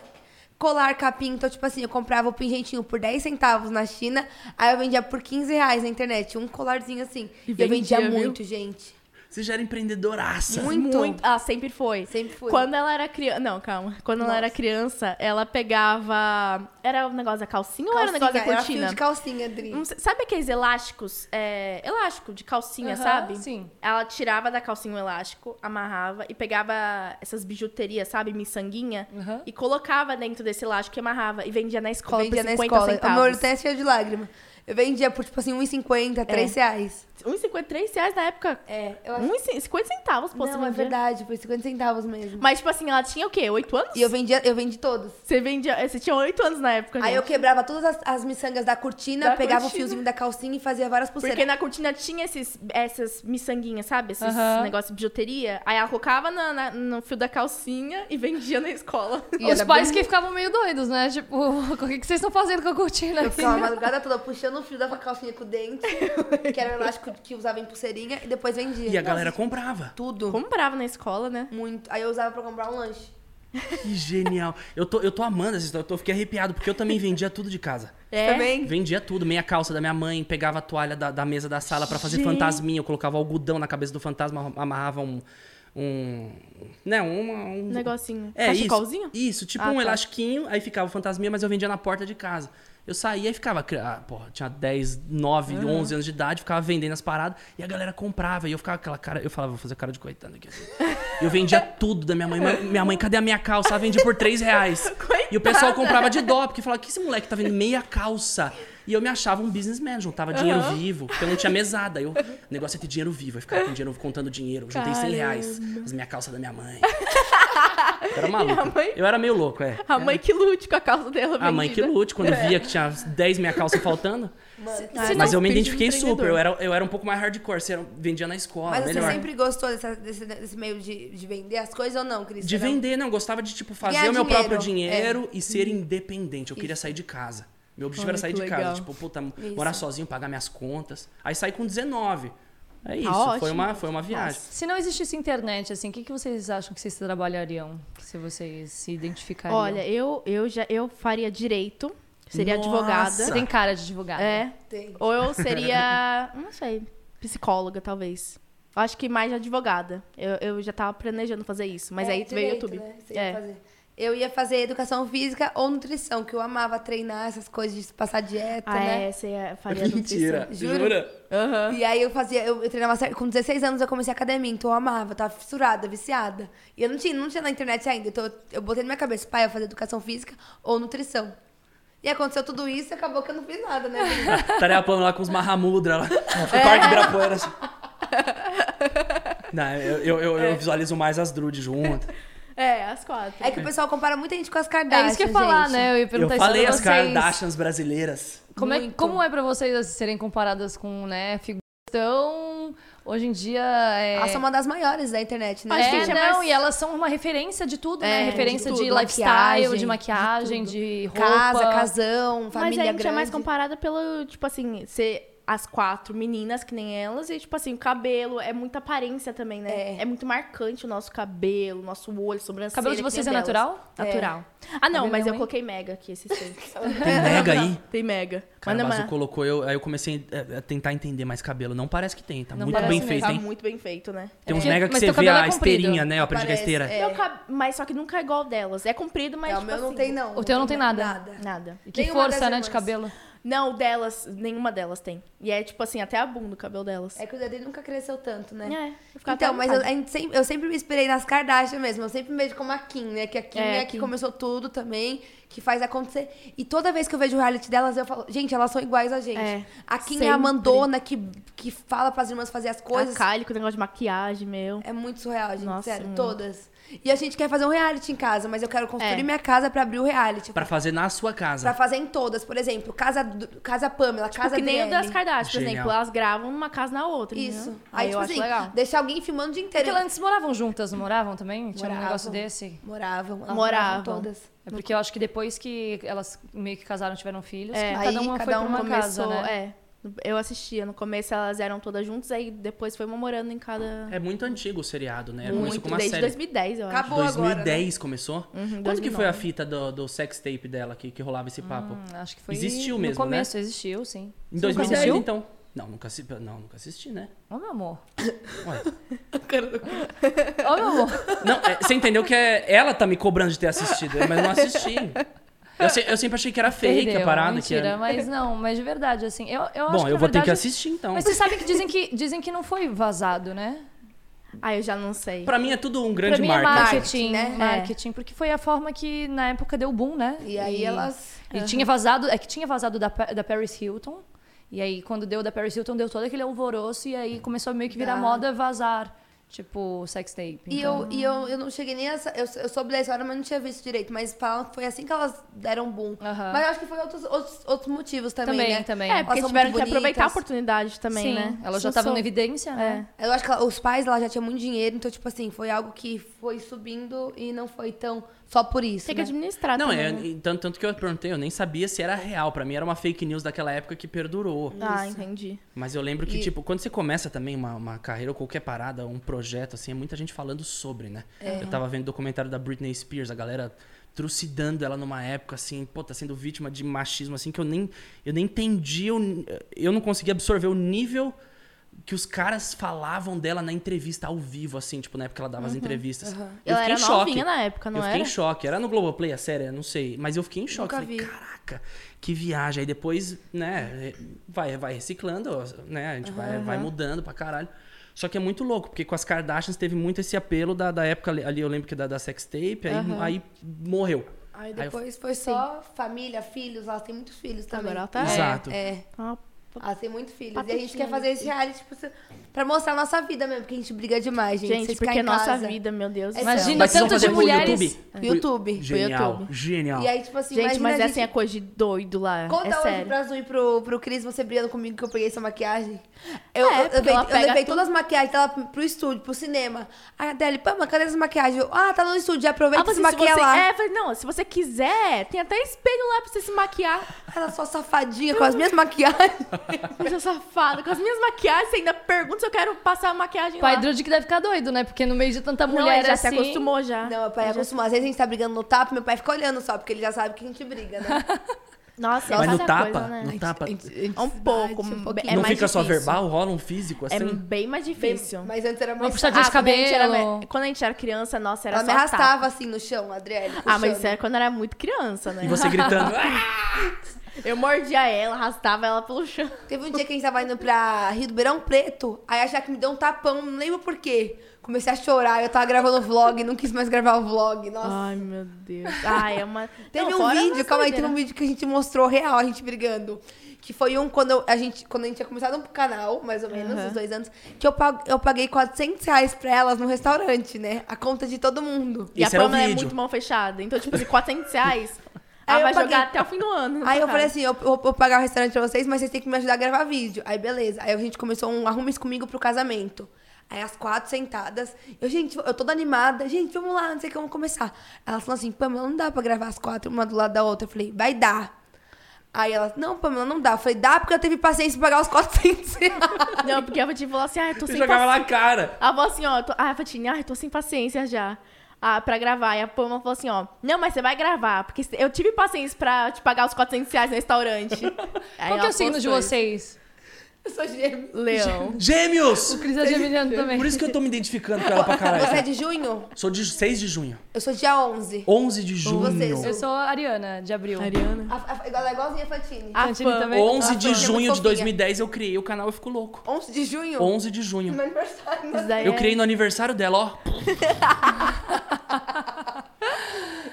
Colar capim, então, tipo assim, eu comprava o pingentinho por 10 centavos na China, aí eu vendia por 15 reais na internet. Um colarzinho assim. E E, eu vendia vendia, viu? muito, gente. Você já era empreendedoraça. Muito. Ah, sempre foi. Sempre fui. Quando ela era criança. Não, calma. Quando ela era Nossa. criança, ela pegava. Era o negócio da calcinha, ou era o negócio da Calcinha, era cortina? fio de calcinha, Dri. Sabe aqueles elásticos? É, elástico de calcinha, sabe? sim. Ela tirava da calcinha o elástico, amarrava e pegava essas bijuterias, sabe? Miçanguinha. E colocava dentro desse elástico e amarrava. E vendia na escola vendia por na 50 escola. O centavos. meu olho até é de lágrima. Eu vendia por, tipo assim, 1,50, 3 reais. 1,53 reais na época. É, eu acho 1,50 centavos, pô, Não, é verdade, foi 50 centavos mesmo. Mas, tipo assim, ela tinha o quê? 8 anos? E eu vendia, eu vendi todos. Você vendia. Você tinha 8 anos na época, Aí eu quebrava todas as, as miçangas da cortina, Da pegava cortina. o fiozinho da calcinha e fazia várias pulseiras. Porque na cortina tinha esses, essas miçanguinhas, sabe? Esses negócios de bijuteria. Aí ela colocava na- na- no fio da calcinha e vendia na escola. E Os pais bem- que ficavam meio doidos, né? Tipo, o que, que vocês estão fazendo com a cortina Eu aqui? ficava a madrugada toda puxando o fio da calcinha com o dente, que era o elástico que usava em pulseirinha, e depois vendia. E a galera comprava. Tudo. Comprava na escola, né? Muito. Aí eu usava pra comprar um lanche. Que genial. Eu tô, eu tô amando essa história. Eu tô, fiquei arrepiado, porque eu também vendia tudo de casa. É. Também. Vendia tudo, meia calça da minha mãe, pegava a toalha da, da mesa da sala pra fazer Gente. fantasminha, eu colocava algodão na cabeça do fantasma, amarrava um. um né, uma, um. Um negocinho. É, Cachecolzinho? isso, isso, tipo Ah, um tá. elastiquinho, aí ficava o fantasminha, mas eu vendia na porta de casa. Eu saía e ficava, ah, porra, tinha 10, 9, 11 anos de idade, ficava vendendo as paradas e a galera comprava. E eu ficava aquela cara, eu falava, vou fazer cara de coitado aqui. Eu vendia tudo da minha mãe. Minha mãe, cadê a minha calça? Ela vendia por 3 reais. E o pessoal comprava de dó, porque falava, que esse moleque tá vendo meia calça? E eu me achava um businessman, juntava dinheiro vivo, porque eu não tinha mesada. Eu, o negócio é ter dinheiro vivo, eu ficava com dinheiro contando dinheiro. Eu juntei 100 reais, as minha calça da minha mãe. Eu era maluco. mãe? Eu era meio louco, é. A mãe que lute com a calça dela A mãe que vendida. lute, quando via que tinha 10 minha calça faltando. Ah, Mas eu me identifiquei super, eu era, eu era um pouco mais hardcore, você era- vendia na escola, Mas melhor. você sempre gostou dessa- desse, desse meio de, de vender as coisas ou não, Cris? De vender, não, eu gostava de, tipo, fazer Ganhar o meu dinheiro, próprio é. dinheiro e ser independente. Eu queria sair de casa. Meu objetivo Olha era sair de casa, tipo, puta, Isso. morar sozinho, pagar minhas contas. Aí saí com 19. É isso, ótimo. foi uma, foi uma viagem. Se não existisse internet, assim, o que, que vocês acham que vocês trabalhariam? Se vocês se identificariam? Olha, eu, eu já eu faria direito, seria Nossa. advogada. Você tem cara de advogada. É. Tem. Ou eu seria, não sei, psicóloga, talvez. Eu acho que mais advogada. Eu, eu já tava planejando fazer isso, mas É, aí veio o YouTube. Né? Você ia É. fazer. Eu ia fazer educação física ou nutrição, que eu amava treinar essas coisas de passar dieta, Ah, né? é, você ia- faria Mentira. nutrição. Juro? Jura? Aham. E aí eu fazia, eu, eu treinava. Com 16 anos eu comecei a academia, então eu amava, eu tava fissurada, viciada. E eu não tinha, não tinha na internet ainda, então eu, eu botei na minha cabeça, pai, eu fazer educação física ou nutrição. E aconteceu tudo isso e acabou que eu não fiz nada, né? Estaria plano lá com os Mahamudra lá. No Parque Ibirapuera. Assim. Não, eu, eu, eu, eu visualizo mais as Drude junto. É, as quatro. É que o pessoal compara muita gente com as Kardashians, É isso que eu ia falar, gente. né? Eu ia Eu perguntar isso falei pra as vocês. Kardashians brasileiras. Como é, Muito. como é pra vocês assim, serem comparadas com, né, figuras tão... Hoje em dia é... Elas são uma das maiores da internet, né? Acho que É, a gente é não, mais- e elas são uma referência de tudo, É, né? de Referência de, tudo, lifestyle, maquiagem, de de maquiagem, tudo. de, roupa. Casa, casão, Mas família a gente grande. é mais comparada pelo, tipo assim, ser as quatro meninas, que nem elas, e, tipo assim, o cabelo, é muita aparência também, né? É. É, muito marcante o nosso cabelo, nosso olho, O sobrancelha. cabelo de vocês é o delas. natural? Natural. Ah, não, mas eu hein? coloquei mega aqui esses tempos. Tem mega aí. Tem mega. Cara, mas uma- colocou eu, aí eu comecei a, a tentar entender mais cabelo. Não parece que tem, tá Não muito bem mesmo. feito, Tá hein? muito bem feito, né? Tem uns É. mega que Mas você vê a é comprido. esteirinha, né? Eu a Parece, esteira. é. Meu cab- Mas só que nunca é igual delas. É comprido, mas É, o tipo meu não assim, tem, não. O teu não tem nada. Nada. Nada. E que força, né, de cabelo. Não, delas, nenhuma delas tem. E é tipo assim, até a bunda o cabelo delas. É que o dele nunca cresceu tanto, né? É, Então, mas eu, sempre, eu sempre me inspirei nas Kardashian mesmo. Eu sempre me vejo como a Kim, né? Que a Kim É, é, a que começou tudo também, que faz acontecer. E toda vez que eu vejo o reality delas, eu falo, gente, elas são iguais a gente. É, a Kim é sempre. a mandona que, que fala pras irmãs fazer as coisas. A Kylie com o negócio de maquiagem, meu. É muito surreal, gente. Nossa, sério, todas. E a gente quer fazer um reality em casa, mas eu quero construir É. minha casa pra abrir o reality. Pra fazer na sua casa. Pra fazer em todas. Por exemplo, casa, do- casa Pamela, Tipo, casa que nem das Kardashian, por Genial. exemplo. Elas gravam numa casa na outra. Isso. entendeu? Aí, Aí, tipo eu assim, acho legal. deixar alguém filmando o dia Porque inteiro. elas antes moravam juntas, não moravam também? Tinha um Moravam. negócio desse? Moravam. elas Moravam. todas. É porque eu acho que depois que elas meio que casaram, tiveram filhos, É. que cada Aí uma cada foi pra uma uma Começou, casa, né? é. Eu assistia. No começo elas eram todas juntas, aí depois foi uma morando em cada. É muito antigo o seriado, né? Começou muito, com uma desde série. 2010, eu acho. Acabou agora, né? 2010 começou? Uhum, Quando que foi a 2009. fita do, do sex tape dela que, que rolava esse papo? Hum, acho que foi Existiu no mesmo, né? começo, existiu, sim. Em Você nunca 2010, assistiu? então. Não, nunca, assi... não, nunca assisti, né? Ô, meu amor. Ué. Ô, meu amor. Não, é, você entendeu que é, ela tá me cobrando de ter assistido, mas eu não assisti. Eu, se- eu sempre achei que era fake Perdeu, a parada. mentira, que era... mas não, mas de verdade, assim, eu, eu acho Bom, que eu vou ter que verdade- assistir então. Mas vocês sabem que dizem que, dizem que não foi vazado, né? Ah, eu já não sei. Pra mim é tudo um grande pra mim é marketing. marketing, né? né? Marketing, porque foi a forma que na época deu boom, né? E aí elas. E tinha vazado, é que tinha vazado da, da Paris Hilton. E aí, quando deu da Paris Hilton, deu todo aquele alvoroço. E aí começou a meio que virar moda vazar. Tipo, sex tape. E, Então, eu, e eu, eu não cheguei nem a. Eu, eu soube da história, mas não tinha visto direito. Mas falam que foi assim que elas deram boom. Mas eu acho que foi outros, outros, outros motivos também, Também, né? também. É, porque Elas tiveram que aproveitar a oportunidade também, Sim, né? elas já estavam sou- em evidência, né? Eu acho que ela- os pais dela já tinham muito dinheiro, então, tipo assim, foi algo que foi subindo e não foi tão só por isso. Tem que né? administrar Não, também. é, né? e tanto, tanto que eu perguntei, eu nem sabia se era real. Pra mim era uma fake news daquela época que perdurou. Ah, Isso. entendi. Mas eu lembro que, E- tipo, quando você começa também uma, uma carreira ou qualquer parada, um projeto, assim, é muita gente falando sobre, né? É. Eu tava vendo o documentário da Britney Spears, a galera trucidando ela numa época, assim, pô, tá sendo vítima de machismo, assim, que eu nem, eu nem entendi, eu, eu não conseguia absorver o nível que os caras falavam dela na entrevista ao vivo, assim, tipo, na época que ela dava as entrevistas. Eu Ela fiquei era em choque. novinha na época, não eu fiquei era? em choque. Era no Globoplay a série, eu não sei. Mas eu fiquei em choque. Nunca Falei, vi. caraca, que viagem. Aí depois, né, vai, vai reciclando, né? A gente vai, vai mudando pra caralho. Só que é muito louco, porque com as Kardashians teve muito esse apelo da, da época ali, eu lembro que da, da sex tape, aí, aí morreu. Aí Aí eu- depois foi só família, filhos, elas têm muitos filhos também. Agora ela tá- Exato. É. Ah, Elas têm muitos filhos. E a gente quer fazer esse reality tipo, pra mostrar a nossa vida mesmo, porque a gente briga demais, gente. Gente, Vocês porque em nossa casa. vida, meu Deus É. Imagina Mas tanto de mulheres. YouTube? Pro YouTube. Genial, YouTube. genial. E aí, tipo assim, Gente, mas a é gente... assim, é coisa de doido lá. Conta é hoje sério. pra Azul e pro, pro Cris, você brigando comigo que eu peguei essa maquiagem. Eu, É, eu, eu, eu levei tudo. todas as maquiagens dela pro pro estúdio, pro cinema. Aí a Adele, Pama, cadê essa maquiagem? Eu, ah, tá no estúdio, já aproveita Ah, e se maquia você... lá. É, eu falei, não, se você quiser, tem até espelho lá pra você se maquiar. Ela só safadinha com as minhas maquiagens. Coisa safada. Com as minhas maquiagens, você ainda pergunta se eu quero passar a maquiagem Pai lá. Drude que deve ficar doido, né? Porque no meio de tanta Não, mulher ele já assim... se acostumou já. Não, meu pai já- acostumou. Às vezes a gente tá brigando no tapa, meu pai fica olhando só, porque ele já sabe que a gente briga, né? Nossa, é Mas no cada tapa, coisa, né? no tapa, É um pouco, bate é pouquinho. não mais fica só difícil. verbal, rola um físico É assim? bem mais difícil. Mas antes era Uma mais puxadinha de Ah, quando a gente era cabelo. Quando a gente era criança, nossa, era Ela só me tapa. arrastava assim no chão, Adriele. Ah, mas isso era quando eu era muito criança, né? E você gritando. "Ah!" Eu mordia ela, arrastava ela pelo chão. Teve um dia que a gente tava indo pra Rio do Beirão Preto, aí a Jaque me deu um tapão, não lembro por quê. Comecei a chorar, eu tava gravando vlog, não quis mais gravar o vlog, nossa. Ai, meu Deus. Ai, é uma... Teve Não, um vídeo, calma aí, teve um vídeo que a gente mostrou real, a gente brigando. Que foi um quando eu- a gente, quando a gente tinha começado um canal, mais ou menos, Aham. uns dois anos, que eu, eu paguei 400 reais pra elas no restaurante, né? A conta de todo mundo. E a Esse era o Pamela é muito mão fechada. Então, tipo, de 400 reais, Aí ela eu vai paguei- jogar até o fim do ano. Aí eu falei assim, eu eu vou pagar o restaurante pra vocês, mas vocês têm que me ajudar a gravar vídeo. Aí beleza. Aí a gente começou um arrume isso comigo pro casamento. Aí as quatro sentadas. Eu, gente, eu toda animada. Gente, vamos lá, não sei como começar. Ela falou assim, Pamela, não dá pra gravar as quatro, uma do lado da outra. Eu falei, vai dar. Aí ela, não, Pamela, não dá. Eu falei, dá porque eu teve paciência pra pagar os 400 reais. Não, porque a Fatine falou assim, ah, eu tô Você sem jogava paciência. na cara. Ela falou assim, ó, tô... ah, Fatine, ah, eu tô sem paciência já. Ah, pra gravar. E a Pamela falou assim, ó, não, mas você vai gravar, porque eu tive paciência pra te pagar os 400 reais no restaurante. Qual que é o signo de vocês? Eu sou gêmeo. Leão. Gêmeos! O Cris é geminiano também. Por isso que eu tô me identificando com ela pra Você é caralho. de junho? Sou de 6 de junho. Eu sou dia 11. 11 de junho. vocês? Eu sou a Ariana, de abril. Ariana. A, a, ela é igualzinha a Fantine. A Fantine também? 11 Ah, de é junho de fofinha. 2010 eu criei o canal e fico louco. 11 de junho? 11 de junho. Meu aniversário. Isso daí Eu é- criei no aniversário dela, ó.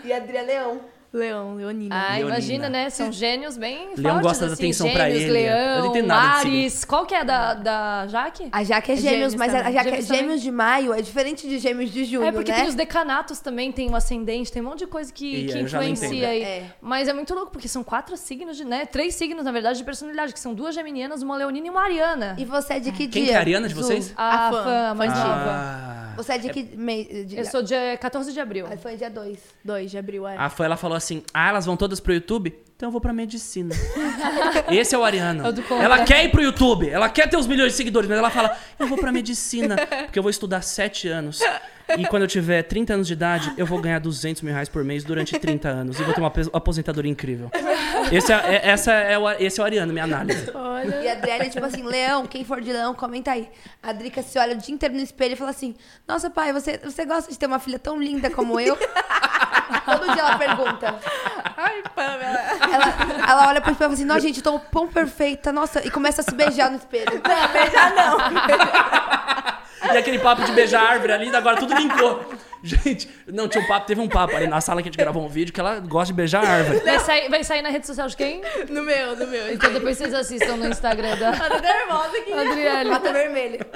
E a Adria Leão. Leão, Leonina. Ah, Leonina. imagina, né? São gênios bem Leão fortes, gosta da assim. atenção pra gêmeos, ele. Leão, Eu não nada Ares. Qual que é da, da Jaque? A Jaque é Gêmeos gêmeos, mas a também. Jaque é Gêmeos também. gêmeos de maio é diferente de gêmeos de junho, É porque né? tem os decanatos também, tem o ascendente, tem um monte de coisa que, Ih, que não influencia aí. É. Mas é muito louco, porque são quatro signos, de, né? Três signos, na verdade, de personalidade, que são duas geminianas, uma leonina e uma ariana. E você é de que Quem dia? que é a Ariana de Zu? vocês? A, A fã, fã, a mais. Ah. Você é de que mês? De... Eu sou dia 14 de abril. Aí foi dia 2. 2 de abril, é. A fã, ela falou assim: Ah, elas vão todas pro YouTube? Então eu vou pra medicina. Esse é o Ariano. É ela quer ir pro YouTube, ela quer ter os milhões de seguidores, mas ela fala: Eu vou pra medicina, porque eu vou estudar 7 anos. E quando eu tiver 30 anos de idade, eu vou ganhar 200 mil reais por mês durante 30 anos. E vou ter uma apos- aposentadoria incrível. Esse é, é- essa é o, esse é o Ariano, minha análise. Olha. E a Adriele é tipo assim, Leão, quem for de leão, comenta aí. A Drica se olha o dia inteiro no espelho e fala assim, nossa pai, você, você gosta de ter uma filha tão linda como eu? Todo dia ela pergunta. Ai, Pamela. Ela, ela olha pro espelho e fala assim, nossa gente, eu tô tão perfeita, nossa, e começa a se beijar no espelho. Não, beijar não. E aquele papo de beijar a árvore ali, agora tudo linkou. Gente, não, tinha um papo, teve um papo ali na sala que a gente gravou um vídeo que ela gosta de beijar a árvore. Vai sair, vai sair na rede social de quem? No meu, no meu. Então depois vocês assistam no Instagram da Tô nervosa aqui. Adriele. Mata vermelha.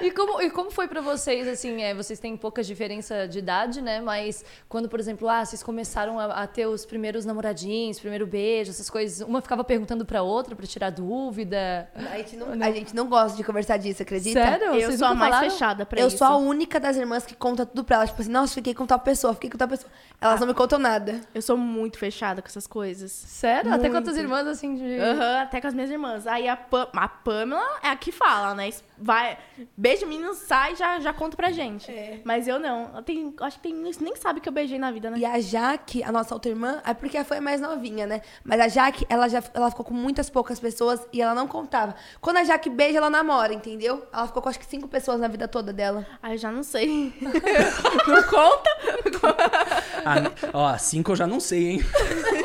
E como, e como foi pra vocês, assim, é, vocês têm poucas diferença de idade, né? Mas quando, por exemplo, ah, vocês começaram a, a ter os primeiros namoradinhos, primeiro beijo, essas coisas, uma ficava perguntando pra outra pra tirar dúvida. A gente, não, a gente não gosta de conversar disso, acredita? Sério? Eu Vocês sou a mais falaram? fechada pra eu isso. sou a única das irmãs que conta tudo pra elas. Tipo assim, nossa, fiquei com tal pessoa, fiquei com tal pessoa. Elas não me contam nada. Eu sou muito fechada com essas coisas. Sério? Até Muito. quantas irmãs, assim, de... Aham, até com as minhas irmãs. Aí a, Pam, a Pamela é a que fala, né? Vai, beijo, menino, sai já já conta pra gente. É. Mas eu não. Eu tenho, acho que tem nem sabe que eu beijei na vida, né? E a Jaque, a nossa outra irmã, é porque ela foi a mais novinha, né? Mas a Jaque, ela já ela ficou com muitas poucas pessoas e ela não contava. Quando a Jaque beija, ela namora, entendeu? Ela ficou com acho que cinco pessoas na vida toda dela. Aí eu já não sei. não conta? Ah, ó, cinco eu já não sei, hein?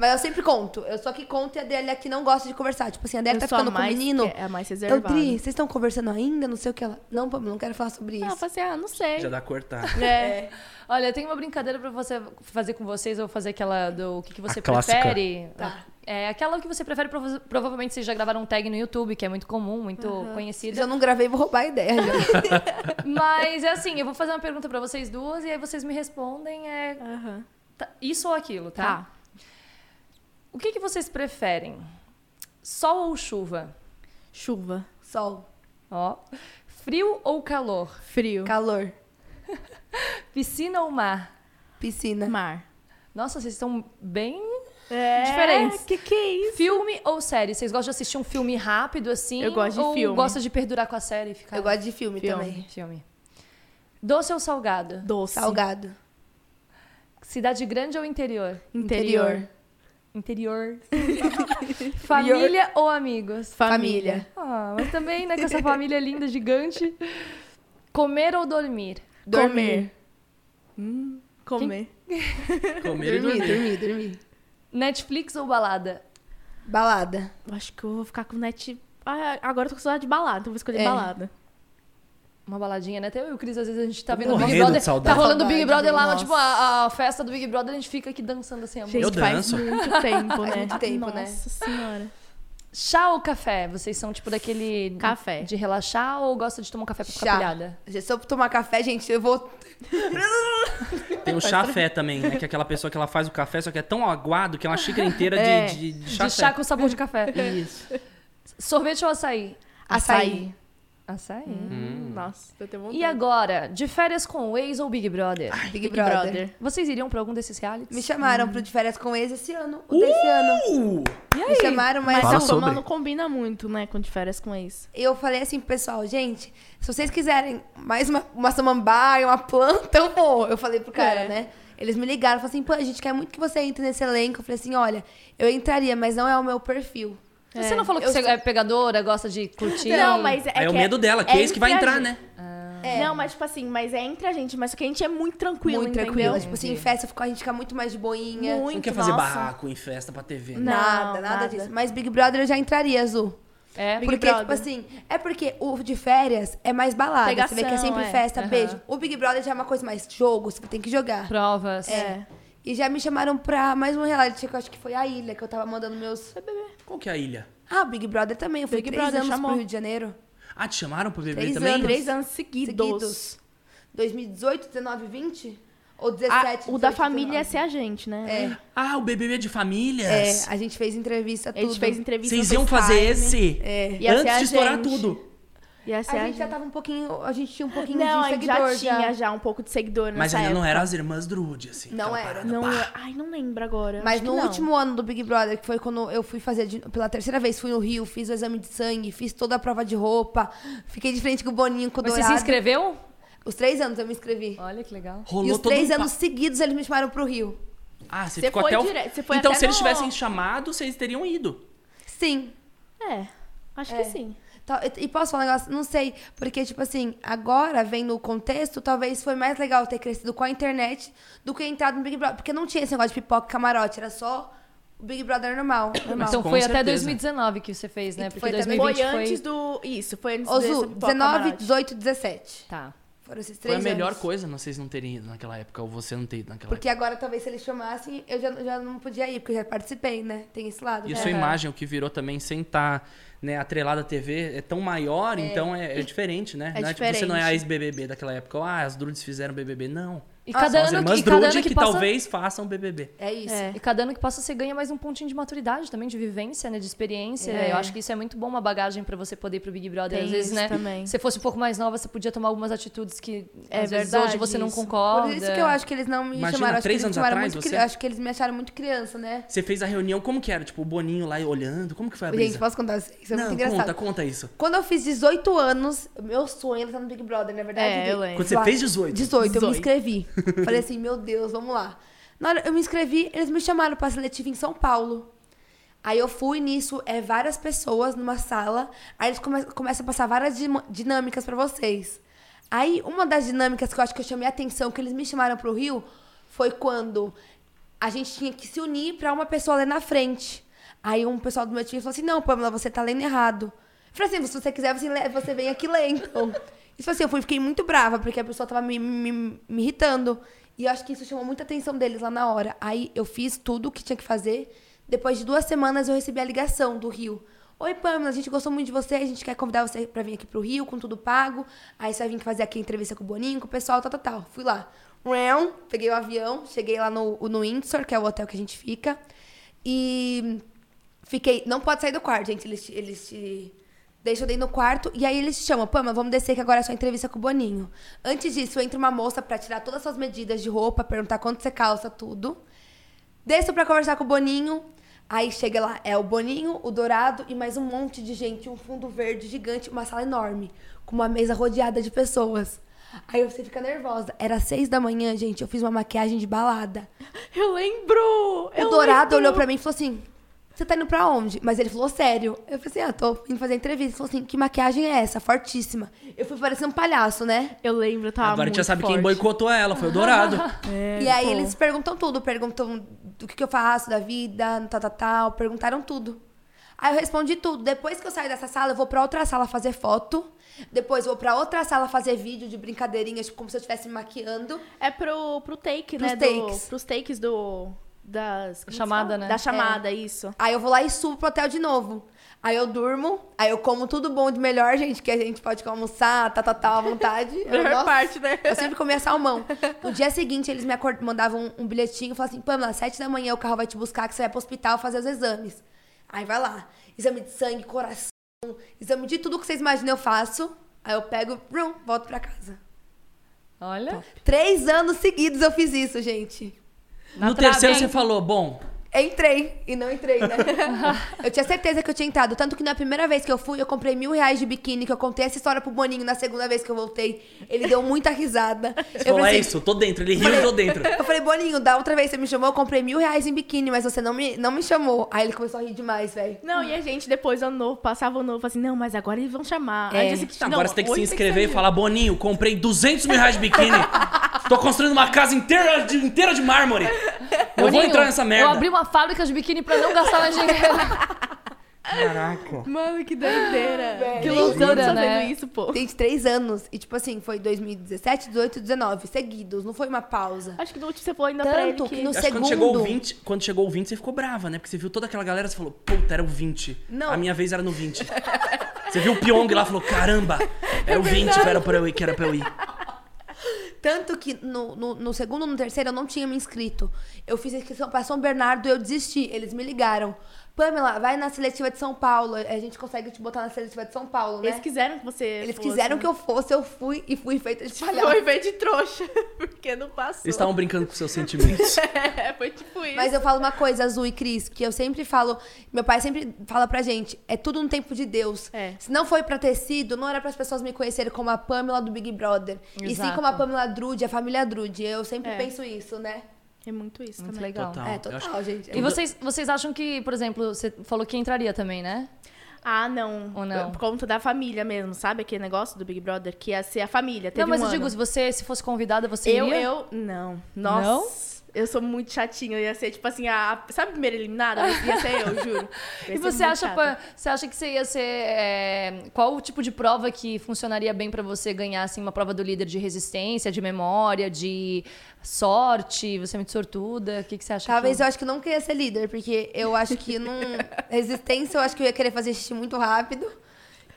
Mas eu sempre conto. Eu só que conto e a Adélia que não gosta de conversar. Tipo assim, a Adélia Eu tá ficando com o mais menino. é a mais Eu, reservada. Dri, vocês estão conversando ainda? Não sei o que ela. Não, não quero falar sobre Não, eu isso. falei assim, ah, não sei. Já dá cortar. É. Olha, tem uma brincadeira pra você fazer com vocês. Eu vou fazer aquela do o que, que você A prefere. Tá. É aquela que você prefere, prova- provavelmente vocês já gravaram um tag no YouTube, que é muito comum, muito Se conhecida. eu não gravei, vou roubar a ideia já. Mas é assim, eu vou fazer uma pergunta pra vocês duas e aí vocês me respondem é tá, isso ou aquilo, tá? Tá. O que, que vocês preferem? Sol ou chuva? Chuva. Sol, Ó. Frio ou calor? Frio. calor, Piscina ou mar? piscina. Mar. Nossa, vocês estão bem É. Diferentes. Que que é isso? Filme ou série? Vocês gostam de assistir um filme rápido assim? Eu gosto de ou filme. gosta de perdurar com a série e ficar Eu gosto de filme, Filme. também. filme? Doce ou salgado? Doce. Salgado. Cidade grande ou interior? Interior. Interior. Família ou amigos? Família. Ah, mas também, né, com essa família linda, gigante. Comer ou dormir? Dormir. Hum, comer. Comer e Dormir, dormir. dormir, dormir. Netflix ou balada? Balada. Acho que eu vou ficar com net. Ah, agora eu tô com saudade de balada, então vou escolher É. balada. Uma baladinha, né? Até eu e o Cris, às vezes a gente tá vendo o Big de Brother. saudade. Tá rolando o Big Brother lá, nossa. tipo, a, a festa do Big Brother, a gente fica aqui dançando assim, amor. Gente, Eu faz danço. muito tempo, Faz né? muito tempo, Nossa né? senhora. Chá ou café? Vocês são, tipo, daquele... Café. De relaxar ou gostam de tomar um café pra ficar Chá. pilhada? Se eu tomar café, gente, eu vou. Tem o chafé também, né? Que é aquela pessoa que ela faz o café, só que é tão aguado que é uma xícara inteira de, É. de, de De chafé. chá com sabor de café. Isso. Sorvete ou açaí? Açaí. Açaí. Hum. Nossa, eu tenho vontade. E agora, de férias com o ex ou Big Brother? Big, Big Brother. Brother. Vocês iriam pra algum desses realities? Me chamaram pro de férias com ex esse ano. O desse ano. Uh! Me chamaram, mas Mas a fama não combina muito, né, com de férias com ex. eu falei assim pro pessoal, gente, se vocês quiserem mais uma, uma samambaia, uma planta, eu vou. Eu falei pro cara, É. né? Eles me ligaram, falaram assim, pô, a gente quer muito que você entre nesse elenco. Eu falei assim, olha, eu entraria, mas não é o meu perfil. Você não falou que Eu você sou- é pegadora, gosta de curtir? Não, mas é É, o medo dela, que é isso que vai entrar, gente. né? Não, mas tipo assim, mas é entre a gente, mas só que a gente é muito tranquilo, muito entendeu? tranquila. Tipo assim, em festa fica- a gente fica muito mais de boinha. Muito, Você não quer fazer nossa. barraco em festa pra TV, né? Nada, nada, nada. disso. Mas Big Brother eu já entraria, Azul. É? Big porque, Brother. tipo assim, é porque o de férias é mais balada. você vê que é Pegação, sempre é. festa, Aham. beijo. O Big Brother já é uma coisa mais jogo, você tem que jogar. Provas. É. E já me chamaram pra mais um reality, que eu acho que foi a ilha, que eu tava mandando meus. Qual que é a ilha? Ah, o Big Brother também. Eu fui Big três Brother anos chamou. pro Rio de Janeiro. Ah, te chamaram pro bebê Três também? anos. Três anos seguidos. Seguidos. 2018, 19, 20? Ou Ah, 17, o da 18, família é 19? ser a gente, né? É, Ah, o BBB de é, famílias. a gente fez entrevista, A tudo. gente fez entrevista Vocês iam fazer FaceTime. esse É. Ia ser antes a de estourar tudo. Ia ser A a gente já gente. tava um pouquinho, a gente tinha um pouquinho Não, de a gente seguidor já tinha já um pouco de seguidor Mas ainda não época. eram as irmãs Drude, assim. Não era. parada, Não, é- ai, não lembro agora. Mas no não. último ano do Big Brother, que foi quando eu fui fazer de- pela terceira vez, fui no Rio, fiz o exame de sangue, fiz toda a prova de roupa, fiquei de frente com o Boninho, com o você Dourado. se inscreveu? Os três anos eu me inscrevi. Olha que legal. Rolou e os três um anos pa- seguidos eles me chamaram pro Rio. Ah, você, Você ficou foi até o... foi Então, até se eles no- tivessem chamado, vocês teriam ido. Sim. É, acho É. que sim. Tal- E posso falar um negócio? Não sei. Porque, tipo assim, agora, vendo o contexto, talvez foi mais legal ter crescido com a internet do que entrar no Big Brother. Porque não tinha esse negócio de pipoca e camarote, era só o Big Brother normal. normal. Então foi até certeza. 2019 que você fez, né? Porque foi também- 2020 Foi foi... antes do. Isso, foi antes Pipoca 19, Camarote. 18, 17. Tá. Foram esses Foi três a melhor anos. coisa vocês não terem ido naquela época, ou você não ter ido naquela Porque agora, talvez, se eles chamassem, eu já, já não podia ir, porque eu já participei, né? Tem esse lado. época. E a né? sua Aham. imagem, o que virou também sem estar né, atrelada à TV, é tão maior, então é, é diferente, né? É não é, tipo, você não é a diferente. ex-BBB daquela época. ou, Ah, as Drudes fizeram BBB. Não. E Ah, cada ano irmãs que, cada Drude ano que, que passa... talvez façam BBB. É isso. É. E cada ano que passa você ganha mais um pontinho de maturidade também, de vivência, né? De experiência. É. Eu acho que isso é muito bom, uma bagagem pra você poder ir pro Big Brother. Tem Às vezes, isso né? também. Se fosse um pouco mais nova, você podia tomar algumas atitudes que É às vezes verdade hoje você não isso. concorda. Por isso que eu acho que eles não me Imagina, chamaram. Três anos chamaram atrás, muito você- cri- Acho que eles me acharam muito criança, né? Você fez a reunião, como que era? Tipo, o Boninho lá olhando, como que foi a brisa? Gente, posso contar? Isso é não, muito engraçado. conta, conta isso. Quando eu fiz 18 anos, meu sonho era estar no Big Brother, na verdade. É, eu lembro. Quando você fez 18? 18, eu me 18. inscrevi. Falei assim, meu Deus, vamos lá. Na hora eu me inscrevi, eles me chamaram pra seletiva em São Paulo. Aí eu fui nisso, é várias pessoas numa sala. Aí eles come começam a passar várias dinâmicas pra vocês. Aí uma das dinâmicas que eu acho que eu chamei a atenção, que eles me chamaram pro Rio, foi quando a gente tinha que se unir pra uma pessoa ler na frente. Aí um pessoal do meu time falou assim: Não, Pamela, você tá lendo errado. Eu falei assim: Se você quiser, você, você vem aqui ler, então. Isso assim, eu fui, fiquei muito brava, porque a pessoa tava me, me, me irritando. E eu acho que isso chamou muita atenção deles lá na hora. Aí eu fiz tudo o que tinha que fazer. Depois de duas semanas eu recebi a ligação do Rio. Oi, Pamela, a gente gostou muito de você, a gente quer convidar você pra vir aqui pro Rio, com tudo pago. Aí você vai vir fazer aqui a entrevista com o Boninho, com o pessoal, tal, tal, tal. Fui lá. Rão, Peguei o avião, cheguei lá no, no Windsor, que é o hotel que a gente fica. E fiquei. Não pode sair do quarto, gente. Eles, eles te deixam dentro do quarto. E aí eles te chamam, Pama, vamos descer que agora é só entrevista com o Boninho. Antes disso, entra uma moça pra tirar todas as suas medidas de roupa, perguntar quanto você calça, tudo. Desço pra conversar com o Boninho. Aí chega lá, é o Boninho, o Dourado e mais um monte de gente, um fundo verde gigante, uma sala enorme, com uma mesa rodeada de pessoas. Aí você fica nervosa. Era seis da manhã, gente. Eu fiz uma maquiagem de balada. Eu lembro! O Dourado olhou pra mim e falou assim: Você tá indo pra onde? Mas ele falou sério. Eu falei assim: Ah, tô indo fazer entrevista. Ele falou assim: Que maquiagem é essa? Fortíssima. Eu fui parecendo um palhaço, né? Eu lembro, tava Agora a gente já sabe quem forte. boicotou ela, foi o Dourado. É, e aí pô. eles perguntam tudo. Perguntam do que, que eu faço da vida, tal, tal, tal. Perguntaram tudo. Aí eu respondi tudo. Depois que eu saio dessa sala, eu vou pra outra sala fazer foto. Depois vou pra outra sala fazer vídeo de brincadeirinhas, tipo, como se eu estivesse me maquiando. É pro, pro take, Pros né? takes. Do, pros takes do. Das. Chamada, né? Da chamada, isso. Aí eu vou lá e subo pro hotel de novo. Aí eu durmo, aí eu como tudo bom de melhor, gente, que a gente pode almoçar, tá, tá, tá, à vontade. Eu, Melhor nossa, parte, né? Eu sempre comia salmão. No dia seguinte, eles me acord- mandavam um, um bilhetinho e falavam assim: Pamela, às sete da manhã o carro vai te buscar, que você vai pro hospital fazer os exames. Aí vai lá. Exame de sangue, coração, exame de tudo que vocês imaginam eu faço. Aí eu pego, brum, volto pra casa. Olha. Três anos seguidos eu fiz isso, gente. Na no trave, terceiro hein? você falou, bom, Entrei e não entrei, né? eu tinha certeza que eu tinha entrado. Tanto que na primeira vez que eu fui, eu comprei mil reais de biquíni, que eu contei essa história pro Boninho na segunda vez que eu voltei. Ele deu muita risada. você Eu falou, é pensei- isso, eu tô dentro. Ele riu, eu tô dentro. Eu falei, Boninho, da outra vez que você me chamou, eu comprei mil reais em biquíni, mas você não me, não me chamou. Aí ele começou a rir demais, velho. Não, e a gente depois, ano novo, passava o novo, assim, não, mas agora eles vão chamar. É. Aí, dia seguinte, Agora você tem que se inscrever e falar, Boninho, comprei 200 mil reais de biquíni. Tô construindo uma casa inteira de, inteira de mármore. Eu vou Boninho, entrar nessa merda. Eu abri uma fábrica de biquíni pra não gastar mais dinheiro. Caraca. Mano, que doideira. Que loucura, fazendo né? isso, pô. Tem três anos. E, tipo assim, foi 2017, 18 19, seguidos. Não foi uma pausa. Acho que no último você falou ainda pra ele Tanto que... que no acho que quando segundo... chegou, o 20, quando chegou o 20, você ficou brava, né? Porque você viu toda aquela galera, você falou, puta, era o 20. Não. A minha vez era no 20. Você viu o Pyong lá e falou, caramba, era o 20 que era pra eu ir, que era pra eu ir. Tanto que no, no, no segundo no terceiro eu não tinha me inscrito. Eu fiz a inscrição pra São Bernardo eu desisti. Eles me ligaram. Pamela, vai na seletiva de São Paulo. A gente consegue te botar na seletiva de São Paulo, né? Eles quiseram que você Eles fosse. quiseram que eu fosse, eu fui e fui feita de palhaço. Foi ver de trouxa, porque não passou. Eles estavam brincando com seus sentimentos. É, foi tipo isso. Mas eu falo uma coisa, Azul e Cris, que eu sempre falo, meu pai sempre fala pra gente, é tudo no tempo de Deus. É. Se não foi pra ter sido, não era para as pessoas me conhecerem como a Pamela do Big Brother. E sim Exato. como a Pamela Drude, a família Drude. Eu sempre É. penso isso, né? É muito isso Muito também. legal. Total. É, total, acho- gente. E vocês, vocês acham que, por exemplo, você falou que entraria também, né? Ah, não. Ou não? Por conta da família mesmo, sabe? Aquele negócio do Big Brother, que ia ser a família. Teve não, mas um eu digo, ano. se você se fosse convidada, você Eu, iria? eu, não. Nossa. Eu sou muito chatinha. Eu ia ser, tipo assim, a. Sabe a primeira eliminada? Ia ser eu, juro. Eu E você acha, pa- você acha que você ia ser. é, qual o tipo de prova que funcionaria bem pra você ganhar, assim, uma prova do líder de resistência, de memória, de sorte? Você é muito sortuda? O que, que você acha? Talvez que... eu acho que eu não queria ser líder, porque eu acho que não. Resistência, eu acho que eu ia querer fazer xixi muito rápido.